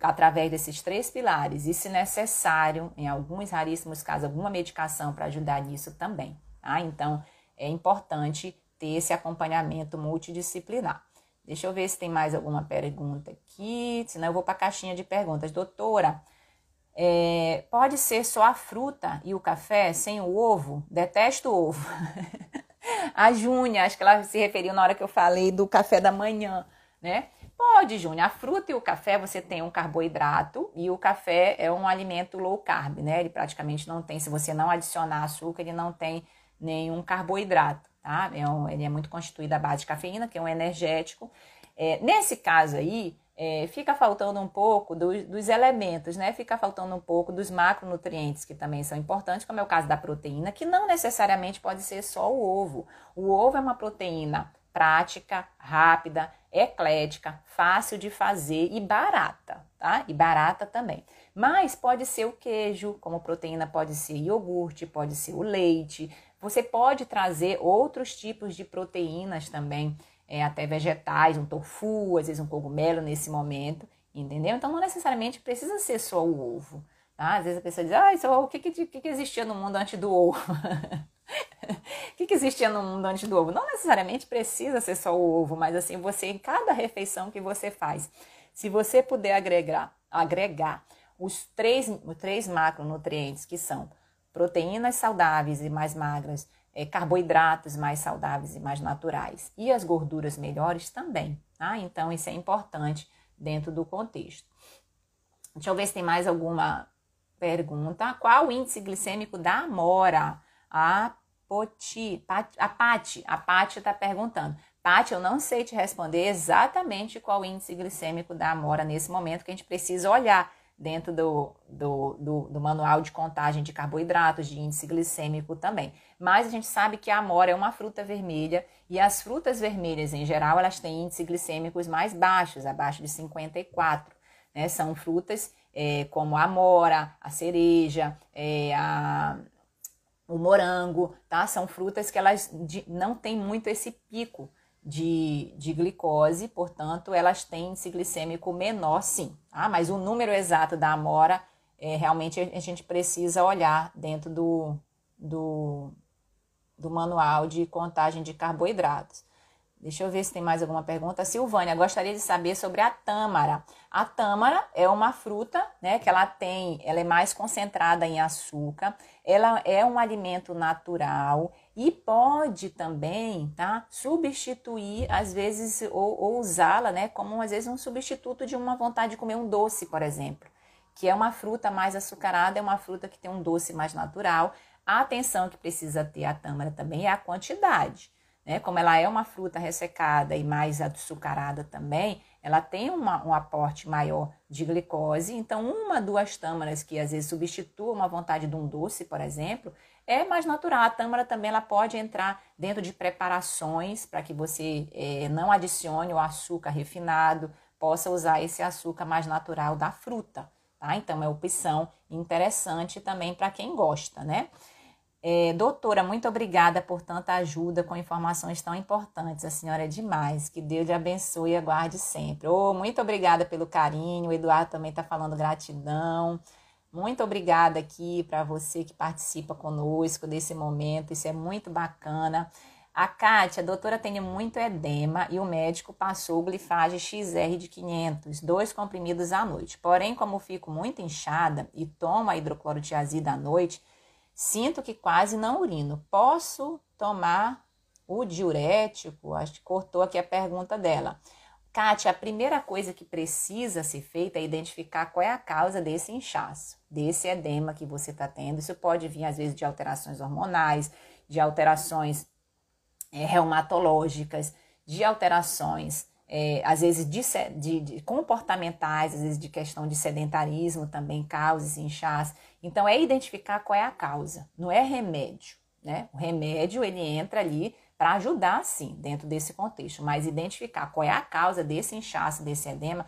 através desses três pilares, e se necessário, em alguns raríssimos casos, alguma medicação para ajudar nisso também, tá? Então, é importante ter esse acompanhamento multidisciplinar. Deixa eu ver se tem mais alguma pergunta aqui, senão eu vou para a caixinha de perguntas. Doutora, é, pode ser só a fruta e o café sem o ovo? Detesto o ovo. a Júnia, acho que ela se referiu na hora que eu falei do café da manhã, né? Pode, Júnia. A fruta e o café você tem um carboidrato e o café é um alimento low carb, né? Ele praticamente não tem, se você não adicionar açúcar, ele não tem nenhum carboidrato, tá? É um, ele é muito constituído à base de cafeína, que é um energético. É, nesse caso aí, é, fica faltando um pouco do, dos elementos, né? Fica faltando um pouco dos macronutrientes, que também são importantes, como é o caso da proteína, que não necessariamente pode ser só o ovo. O ovo é uma proteína prática, rápida, eclética, fácil de fazer e barata, tá? E barata também. Mas pode ser o queijo, como proteína pode ser iogurte, pode ser o leite. Você pode trazer outros tipos de proteínas também é, até vegetais, um tofu, às vezes um cogumelo nesse momento, entendeu? Então não necessariamente precisa ser só o ovo. Tá? Às vezes a pessoa diz, ah, só, o que, que, que, existia no mundo antes do ovo? o que, que existia no mundo antes do ovo? Não necessariamente precisa ser só o ovo, mas assim, você, em cada refeição que você faz, se você puder agregar, agregar os três, os três macronutrientes que são proteínas saudáveis e mais magras, é, carboidratos mais saudáveis e mais naturais. E as gorduras melhores também, tá? Então, isso é importante dentro do contexto. Deixa eu ver se tem mais alguma pergunta. Qual o índice glicêmico da amora? A Poti, a Pati, a Pati está perguntando. Pati, eu não sei te responder exatamente qual o índice glicêmico da amora nesse momento que a gente precisa olhar dentro do, do, do, do, manual de contagem de carboidratos, de índice glicêmico também. Mas a gente sabe que a amora é uma fruta vermelha e as frutas vermelhas, em geral, elas têm índices glicêmicos mais baixos, abaixo de 54. Né? São frutas é, como a amora, a cereja, é, a, o morango, tá? São frutas que elas não têm muito esse pico de, de glicose, portanto, elas têm índice glicêmico menor, sim. Tá? Mas o número exato da amora, é, realmente a gente precisa olhar dentro do, do, do manual de contagem de carboidratos. Deixa eu ver se tem mais alguma pergunta. Silvânia, gostaria de saber sobre a tâmara. A tâmara é uma fruta, né, que ela tem, ela é mais concentrada em açúcar. Ela é um alimento natural e pode também, tá, substituir às vezes ou, ou usá-la, né, como às vezes um substituto de uma vontade de comer um doce, por exemplo, que é uma fruta mais açucarada, é uma fruta que tem um doce mais natural. A atenção que precisa ter a tâmara também é a quantidade. Né? Como ela é uma fruta ressecada e mais açucarada também, ela tem uma, um aporte maior de glicose. Então, uma, duas tâmaras que às vezes substituam uma vontade de um doce, por exemplo, é mais natural. A tâmara também ela pode entrar dentro de preparações para que você é, não adicione o açúcar refinado, possa usar esse açúcar mais natural da fruta. Tá? Então, é opção interessante também para quem gosta, né? É, doutora, muito obrigada por tanta ajuda com informações tão importantes. A senhora é demais. Que Deus lhe abençoe e aguarde sempre. Oh, muito obrigada pelo carinho. O Eduardo também está falando gratidão. Muito obrigada aqui para você que participa conosco desse momento. Isso é muito bacana. A Kátia, a doutora tem muito edema e o médico passou glifage XR de 500, dois comprimidos à noite. Porém, como fico muito inchada e tomo a hidroclorotiazida à noite, Sinto que quase não urino. Posso tomar o diurético? Acho que cortou aqui a pergunta dela. Kátia, a primeira coisa que precisa ser feita é identificar qual é a causa desse inchaço, desse edema que você está tendo. Isso pode vir, às vezes, de alterações hormonais, de alterações é, reumatológicas, de alterações é, às vezes de, de, de, comportamentais, às vezes de questão de sedentarismo também causa esse inchaço. Então é identificar qual é a causa, não é remédio, né? O remédio ele entra ali para ajudar sim dentro desse contexto, mas identificar qual é a causa desse inchaço, desse edema,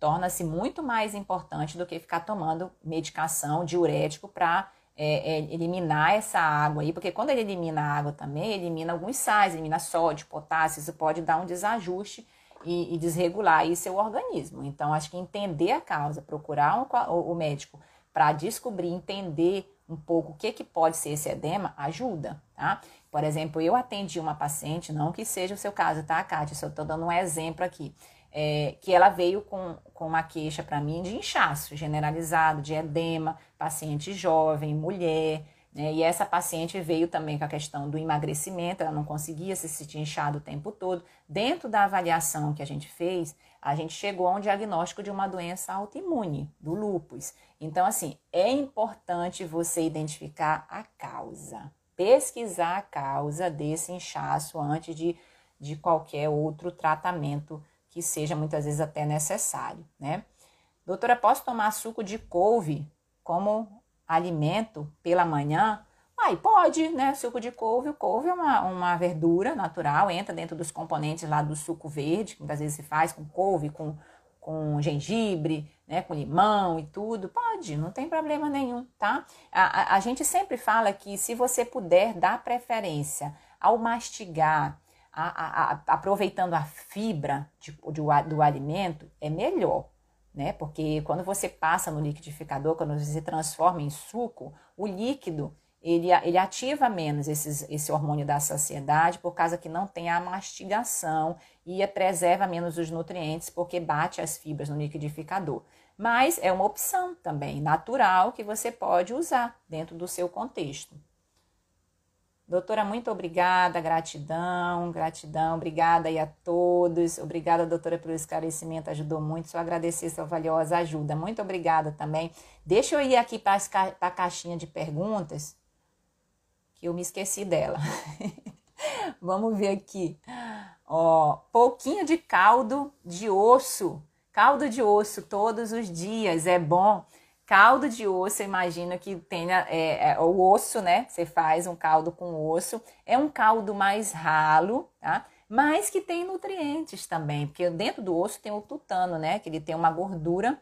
torna-se muito mais importante do que ficar tomando medicação diurético para é, é, eliminar essa água aí, porque quando ele elimina a água também, elimina alguns sais, elimina sódio, potássio, isso pode dar um desajuste e, e desregular aí seu organismo. Então, acho que entender a causa, procurar um, o, o médico para descobrir, entender um pouco o que, que pode ser esse edema, ajuda, tá? Por exemplo, eu atendi uma paciente, não que seja o seu caso, tá, Kátia? Só estou dando um exemplo aqui. É, que ela veio com, com uma queixa para mim de inchaço generalizado, de edema, paciente jovem, mulher, né? E essa paciente veio também com a questão do emagrecimento, ela não conseguia se sentir inchada o tempo todo. Dentro da avaliação que a gente fez, a gente chegou a um diagnóstico de uma doença autoimune, do lúpus. Então, assim, é importante você identificar a causa, pesquisar a causa desse inchaço antes de, de qualquer outro tratamento que seja muitas vezes até necessário, né? Doutora, posso tomar suco de couve como alimento pela manhã, aí pode, né? Suco de couve, o couve é uma, uma verdura natural, entra dentro dos componentes lá do suco verde, que muitas vezes se faz com couve, com, com gengibre, né? Com limão e tudo, pode, não tem problema nenhum, tá? A, a, a gente sempre fala que se você puder dar preferência ao mastigar, a, a, aproveitando a fibra de, de, do alimento, é melhor né? Porque quando você passa no liquidificador, quando você transforma em suco, o líquido ele, ele ativa menos esses, esse hormônio da saciedade por causa que não tem a mastigação e preserva menos os nutrientes porque bate as fibras no liquidificador. Mas é uma opção também natural que você pode usar dentro do seu contexto. Doutora, muito obrigada, gratidão, gratidão, obrigada aí a todos. Obrigada, doutora, pelo esclarecimento, ajudou muito. Só agradecer sua valiosa ajuda. Muito obrigada também. Deixa eu ir aqui para a caixinha de perguntas, que eu me esqueci dela. Vamos ver aqui. Ó, pouquinho de caldo de osso. Caldo de osso todos os dias é bom Caldo de osso, eu imagino que tenha é, é, o osso, né? Você faz um caldo com osso. É um caldo mais ralo, tá? Mas que tem nutrientes também, porque dentro do osso tem o tutano, né? Que ele tem uma gordura,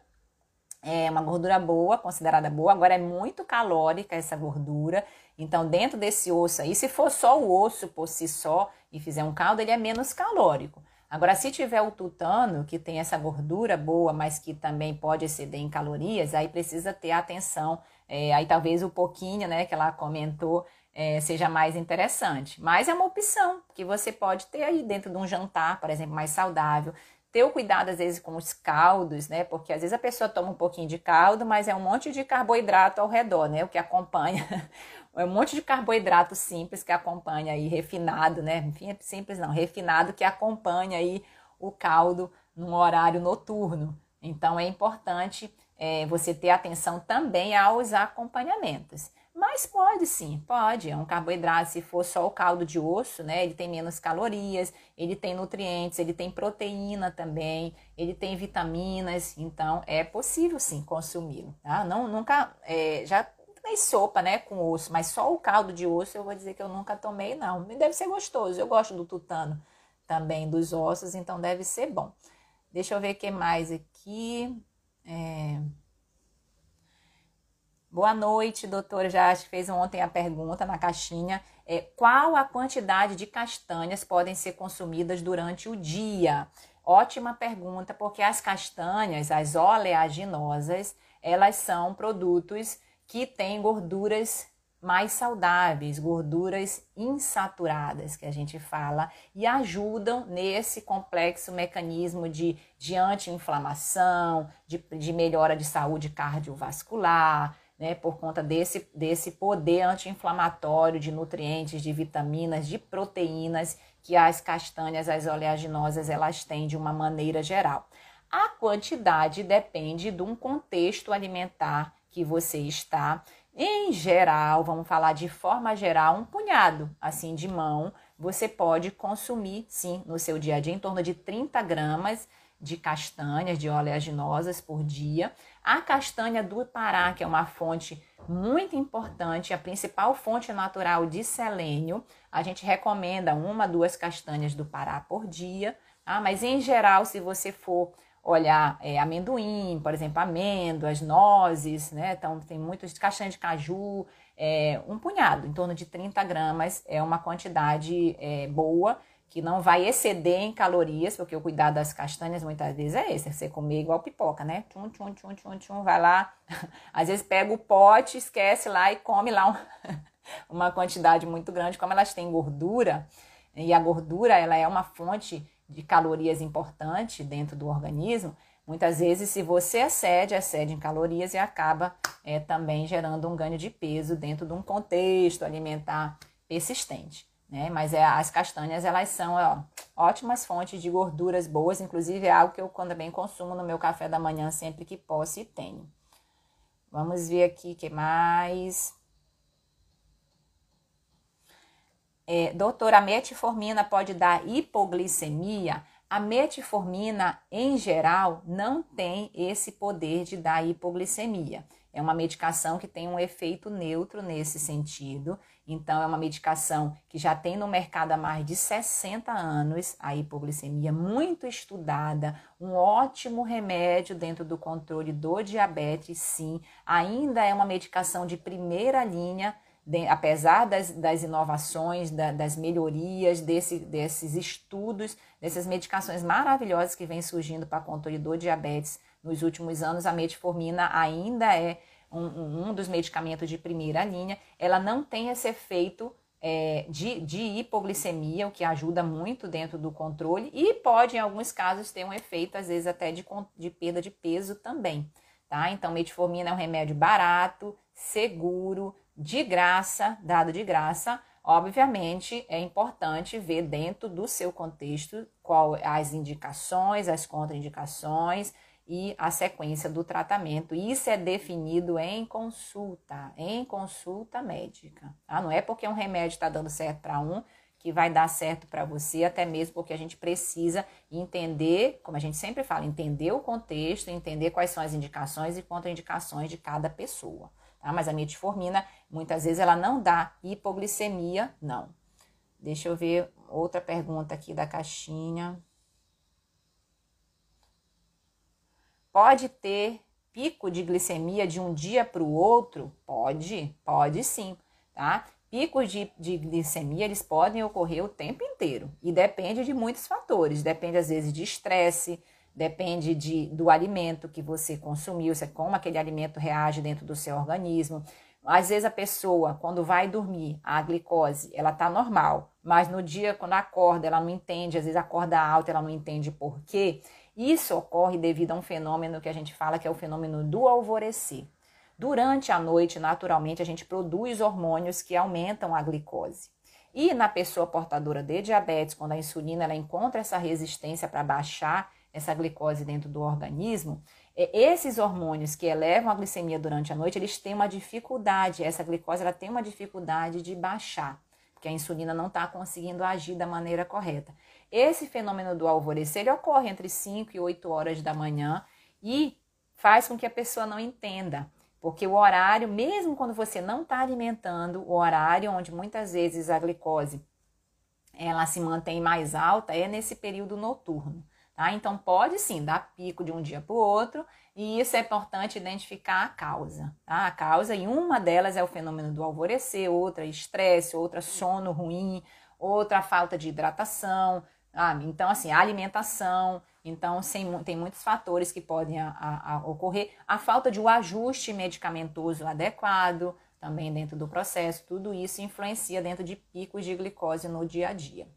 é uma gordura boa, considerada boa. Agora é muito calórica essa gordura. Então, dentro desse osso aí, se for só o osso por si só e fizer um caldo, ele é menos calórico. Agora, se tiver o tutano, que tem essa gordura boa, mas que também pode exceder em calorias, aí precisa ter atenção. É, aí talvez o pouquinho, né, que ela comentou, é, seja mais interessante. Mas é uma opção que você pode ter aí dentro de um jantar, por exemplo, mais saudável. Ter o cuidado, às vezes, com os caldos, né? Porque às vezes a pessoa toma um pouquinho de caldo, mas é um monte de carboidrato ao redor, né? O que acompanha é um monte de carboidrato simples que acompanha aí, refinado, né? Enfim, é simples não, refinado que acompanha aí o caldo num horário noturno. Então é importante é, você ter atenção também aos acompanhamentos. Mas pode sim, pode. É um carboidrato, se for só o caldo de osso, né? Ele tem menos calorias, ele tem nutrientes, ele tem proteína também, ele tem vitaminas, então é possível sim consumi-lo. Tá? Não, nunca, é, já tomei sopa, né, com osso, mas só o caldo de osso eu vou dizer que eu nunca tomei, não. Deve ser gostoso. Eu gosto do tutano também, dos ossos, então deve ser bom. Deixa eu ver o que mais aqui. É... Boa noite, doutora. Já fez ontem a pergunta na caixinha. É, qual a quantidade de castanhas podem ser consumidas durante o dia? Ótima pergunta, porque as castanhas, as oleaginosas, elas são produtos que têm gorduras mais saudáveis, gorduras insaturadas, que a gente fala, e ajudam nesse complexo mecanismo de, de anti-inflamação, de, de melhora de saúde cardiovascular, né, por conta desse, desse poder anti-inflamatório de nutrientes, de vitaminas, de proteínas que as castanhas, as oleaginosas, elas têm de uma maneira geral. A quantidade depende de um contexto alimentar que você está em geral, vamos falar de forma geral, um punhado assim de mão, você pode consumir sim no seu dia a dia em torno de 30 gramas de castanhas, de oleaginosas por dia. A castanha do Pará, que é uma fonte muito importante, a principal fonte natural de selênio, a gente recomenda uma, duas castanhas do Pará por dia, tá? mas em geral, se você for olhar é, amendoim, por exemplo, amêndoas, nozes, né? Então tem muitos castanhas de caju, é, um punhado, em torno de 30 gramas, é uma quantidade é, boa que não vai exceder em calorias, porque o cuidado das castanhas muitas vezes é esse, é você comer igual pipoca, né? Tchum, tchum, tchum, tchum, tchum, vai lá, às vezes pega o pote, esquece lá e come lá um, uma quantidade muito grande, como elas têm gordura, e a gordura ela é uma fonte de calorias importante dentro do organismo, muitas vezes, se você excede, excede em calorias e acaba é, também gerando um ganho de peso dentro de um contexto alimentar persistente. Né? Mas é, as castanhas, elas são ó, ótimas fontes de gorduras boas, inclusive é algo que eu também consumo no meu café da manhã sempre que posso e tenho. Vamos ver aqui o que mais. É, doutora, a metformina pode dar hipoglicemia? A metformina, em geral, não tem esse poder de dar hipoglicemia. É uma medicação que tem um efeito neutro nesse sentido. Então, é uma medicação que já tem no mercado há mais de 60 anos, a hipoglicemia, muito estudada, um ótimo remédio dentro do controle do diabetes, sim. Ainda é uma medicação de primeira linha de, apesar das, das inovações, da, das melhorias, desse, desses estudos, dessas medicações maravilhosas que vêm surgindo para controle do diabetes nos últimos anos, a metformina ainda é um, um dos medicamentos de primeira linha. Ela não tem esse efeito é, de, de hipoglicemia, o que ajuda muito dentro do controle, e pode, em alguns casos, ter um efeito, às vezes, até de, de perda de peso também. Tá? Então, metformina é um remédio barato, seguro, de graça, dado de graça, obviamente é importante ver dentro do seu contexto qual as indicações, as contraindicações e a sequência do tratamento. Isso é definido em consulta, em consulta médica. Tá? Não é porque um remédio está dando certo para um que vai dar certo para você, até mesmo porque a gente precisa entender, como a gente sempre fala, entender o contexto, entender quais são as indicações e contraindicações de cada pessoa tá? Mas a metformina, muitas vezes, ela não dá hipoglicemia, não. Deixa eu ver outra pergunta aqui da caixinha. Pode ter pico de glicemia de um dia para o outro? Pode, pode sim, tá? Picos de, de, glicemia, eles podem ocorrer o tempo inteiro e depende de muitos fatores. Depende, às vezes, de estresse, depende de, do alimento que você consumiu, você, como aquele alimento reage dentro do seu organismo. Às vezes a pessoa, quando vai dormir, a glicose, ela tá normal, mas no dia, quando acorda, ela não entende, às vezes acorda alta, ela não entende por quê. Isso ocorre devido a um fenômeno que a gente fala que é o fenômeno do alvorecer. Durante a noite, naturalmente, a gente produz hormônios que aumentam a glicose. E na pessoa portadora de diabetes, quando a insulina ela encontra essa resistência para baixar essa glicose dentro do organismo, é, esses hormônios que elevam a glicemia durante a noite, eles têm uma dificuldade, essa glicose ela tem uma dificuldade de baixar, porque a insulina não está conseguindo agir da maneira correta. Esse fenômeno do alvorecer ele ocorre entre 5 e 8 horas da manhã e faz com que a pessoa não entenda. Porque o horário, mesmo quando você não está alimentando, o horário onde muitas vezes a glicose ela se mantém mais alta é nesse período noturno Tá? Então, pode sim dar pico de um dia para o outro, e isso é importante identificar a causa. Tá? A causa, e uma delas é o fenômeno do alvorecer, outra estresse, outra sono ruim, outra falta de hidratação. Ah, então, assim, alimentação. Então, sem, tem muitos fatores que podem a, a, a ocorrer. A falta de um ajuste medicamentoso adequado, também dentro do processo, tudo isso influencia dentro de picos de glicose no dia a dia.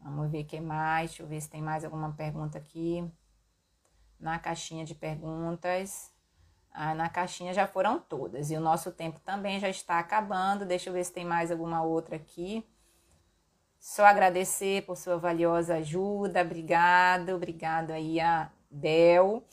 Vamos ver o que mais, deixa eu ver se tem mais alguma pergunta aqui. Na caixinha de perguntas. Ah, na caixinha já foram todas. E o nosso tempo também já está acabando. Deixa eu ver se tem mais alguma outra aqui. Só agradecer por sua valiosa ajuda. Obrigado, obrigado aí a Del.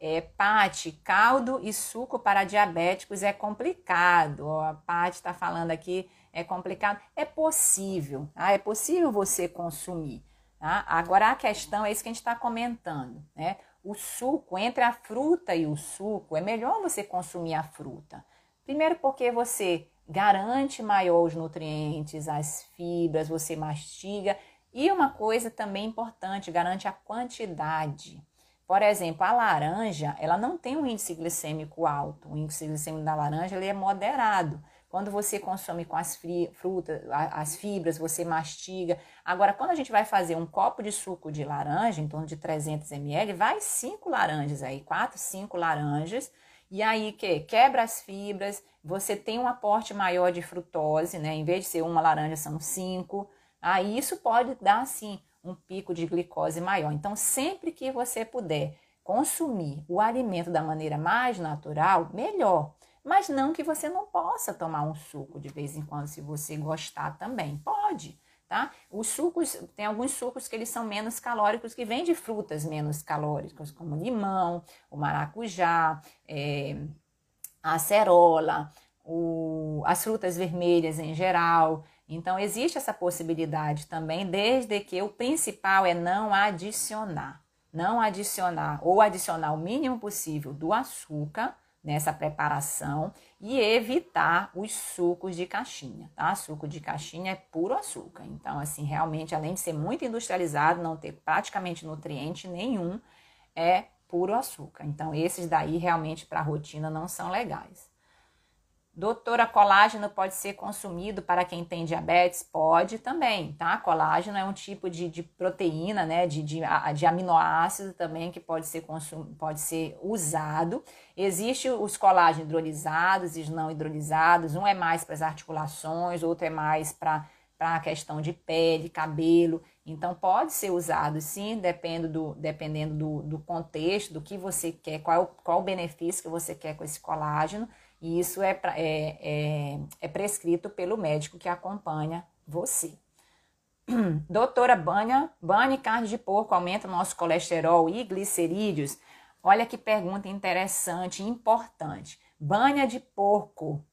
É, Pati, caldo e suco para diabéticos é complicado. Ó, a Pati está falando aqui, é complicado. É possível, tá? é possível você consumir. Tá? Agora a questão é isso que a gente está comentando, né? O suco, entre a fruta e o suco, é melhor você consumir a fruta. Primeiro porque você garante maior os nutrientes, as fibras, você mastiga. E uma coisa também importante, garante a quantidade. Por exemplo, a laranja, ela não tem um índice glicêmico alto. O índice glicêmico da laranja ele é moderado. Quando você consome com as frutas, as fibras, você mastiga. Agora, quando a gente vai fazer um copo de suco de laranja, em torno de 300 ml, vai cinco laranjas aí, quatro, cinco laranjas. E aí que quebra as fibras, você tem um aporte maior de frutose, né? Em vez de ser uma laranja, são cinco. Aí isso pode dar, sim, um pico de glicose maior. Então, sempre que você puder consumir o alimento da maneira mais natural, melhor. Mas não que você não possa tomar um suco de vez em quando, se você gostar também. Pode, tá? Os sucos, tem alguns sucos que eles são menos calóricos, que vêm de frutas menos calóricas, como limão, o maracujá, é, a acerola, o, as frutas vermelhas em geral. Então, existe essa possibilidade também, desde que o principal é não adicionar. Não adicionar ou adicionar o mínimo possível do açúcar nessa preparação e evitar os sucos de caixinha, tá? Suco de caixinha é puro açúcar. Então, assim, realmente, além de ser muito industrializado, não ter praticamente nutriente nenhum, é puro açúcar. Então, esses daí realmente para a rotina não são legais. Doutora, colágeno pode ser consumido para quem tem diabetes? Pode também, tá? Colágeno é um tipo de, de proteína, né? De, de, de, aminoácido também que pode ser, consum, pode ser usado. Existem os colágenos hidrolisados e não hidrolisados. Um é mais para as articulações, outro é mais para a questão de pele, cabelo. Então, pode ser usado sim, dependendo do, dependendo do, do contexto, do que você quer, qual, qual o benefício que você quer com esse colágeno. E isso é, é, é, é prescrito pelo médico que acompanha você. Doutora, banha, e carne de porco aumenta nosso colesterol e glicerídeos? Olha que pergunta interessante e importante. Banha de porco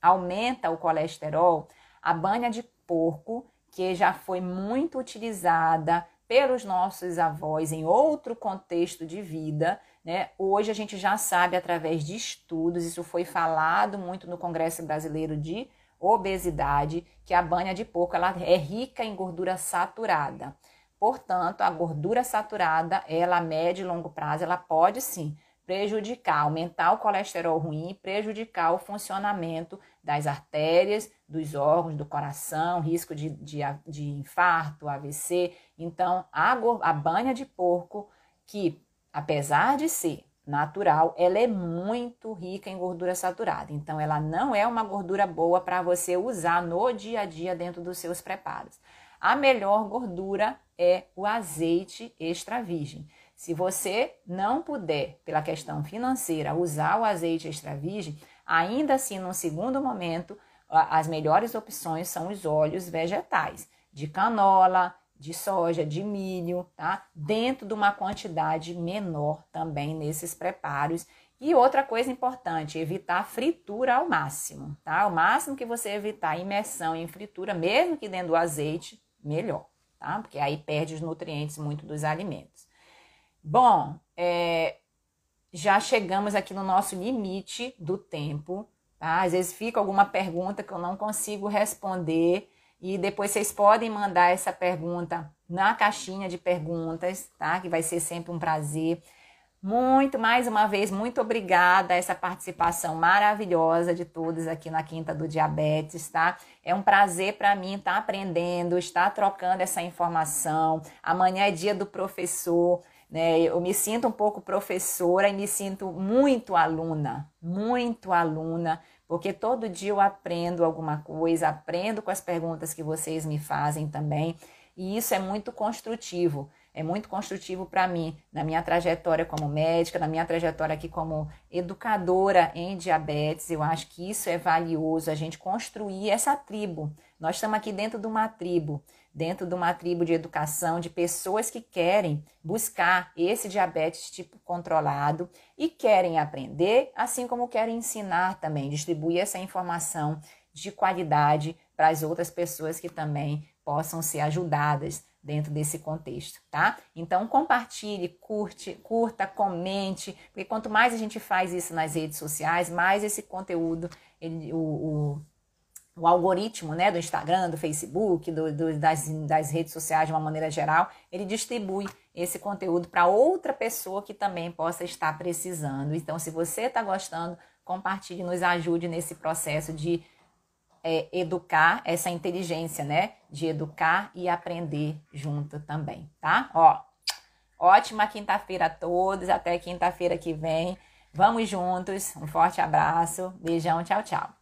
aumenta o colesterol? A banha de porco, que já foi muito utilizada pelos nossos avós em outro contexto de vida, né? Hoje a gente já sabe através de estudos, isso foi falado muito no Congresso Brasileiro de Obesidade, que a banha de porco ela é rica em gordura saturada. Portanto, a gordura saturada, ela a médio e longo prazo, ela pode sim prejudicar, aumentar o colesterol ruim prejudicar o funcionamento das artérias, dos órgãos, do coração, risco de, de, de infarto, AVC. Então, a, a banha de porco, que apesar de ser natural, ela é muito rica em gordura saturada. Então, ela não é uma gordura boa para você usar no dia a dia dentro dos seus preparos. A melhor gordura é o azeite extra virgem. Se você não puder, pela questão financeira, usar o azeite extra virgem, ainda assim, no segundo momento, as melhores opções são os óleos vegetais, de canola, de soja, de milho, tá? Dentro de uma quantidade menor também nesses preparos. E outra coisa importante, evitar fritura ao máximo, tá? O máximo que você evitar imersão em fritura, mesmo que dentro do azeite, melhor, tá? Porque aí perde os nutrientes muito dos alimentos. Bom, é, já chegamos aqui no nosso limite do tempo, tá? Às vezes fica alguma pergunta que eu não consigo responder E depois vocês podem mandar essa pergunta na caixinha de perguntas, tá? Que vai ser sempre um prazer. Muito, mais uma vez, muito obrigada a essa participação maravilhosa de todos aqui na Quinta do Diabetes, tá? É um prazer para mim estar tá aprendendo, estar trocando essa informação. Amanhã é dia do professor, né? Eu me sinto um pouco professora e me sinto muito aluna, muito aluna, porque todo dia eu aprendo alguma coisa, aprendo com as perguntas que vocês me fazem também, e isso é muito construtivo é muito construtivo para mim, na minha trajetória como médica, na minha trajetória aqui como educadora em diabetes. Eu acho que isso é valioso, a gente construir essa tribo. Nós estamos aqui dentro de uma tribo, dentro de uma tribo de educação, de pessoas que querem buscar esse diabetes tipo controlado e querem aprender, assim como querem ensinar também, distribuir essa informação de qualidade para as outras pessoas que também possam ser ajudadas dentro desse contexto, tá? Então compartilhe, curte, curta, comente, porque quanto mais a gente faz isso nas redes sociais, mais esse conteúdo, ele, o, o, o, algoritmo né, do Instagram, do Facebook, do, do, das, das redes sociais de uma maneira geral, ele distribui esse conteúdo para outra pessoa que também possa estar precisando. Então, se você está gostando, compartilhe, nos ajude nesse processo de é, educar essa inteligência, né? De educar e aprender junto também, tá? Ó, ótima quinta-feira a todos, até quinta-feira que vem. Vamos juntos, um forte abraço, beijão, tchau, tchau.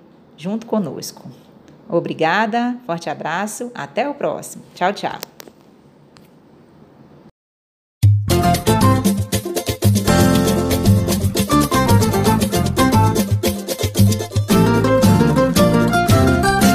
junto conosco. Obrigada, forte abraço, até o próximo. Tchau, tchau.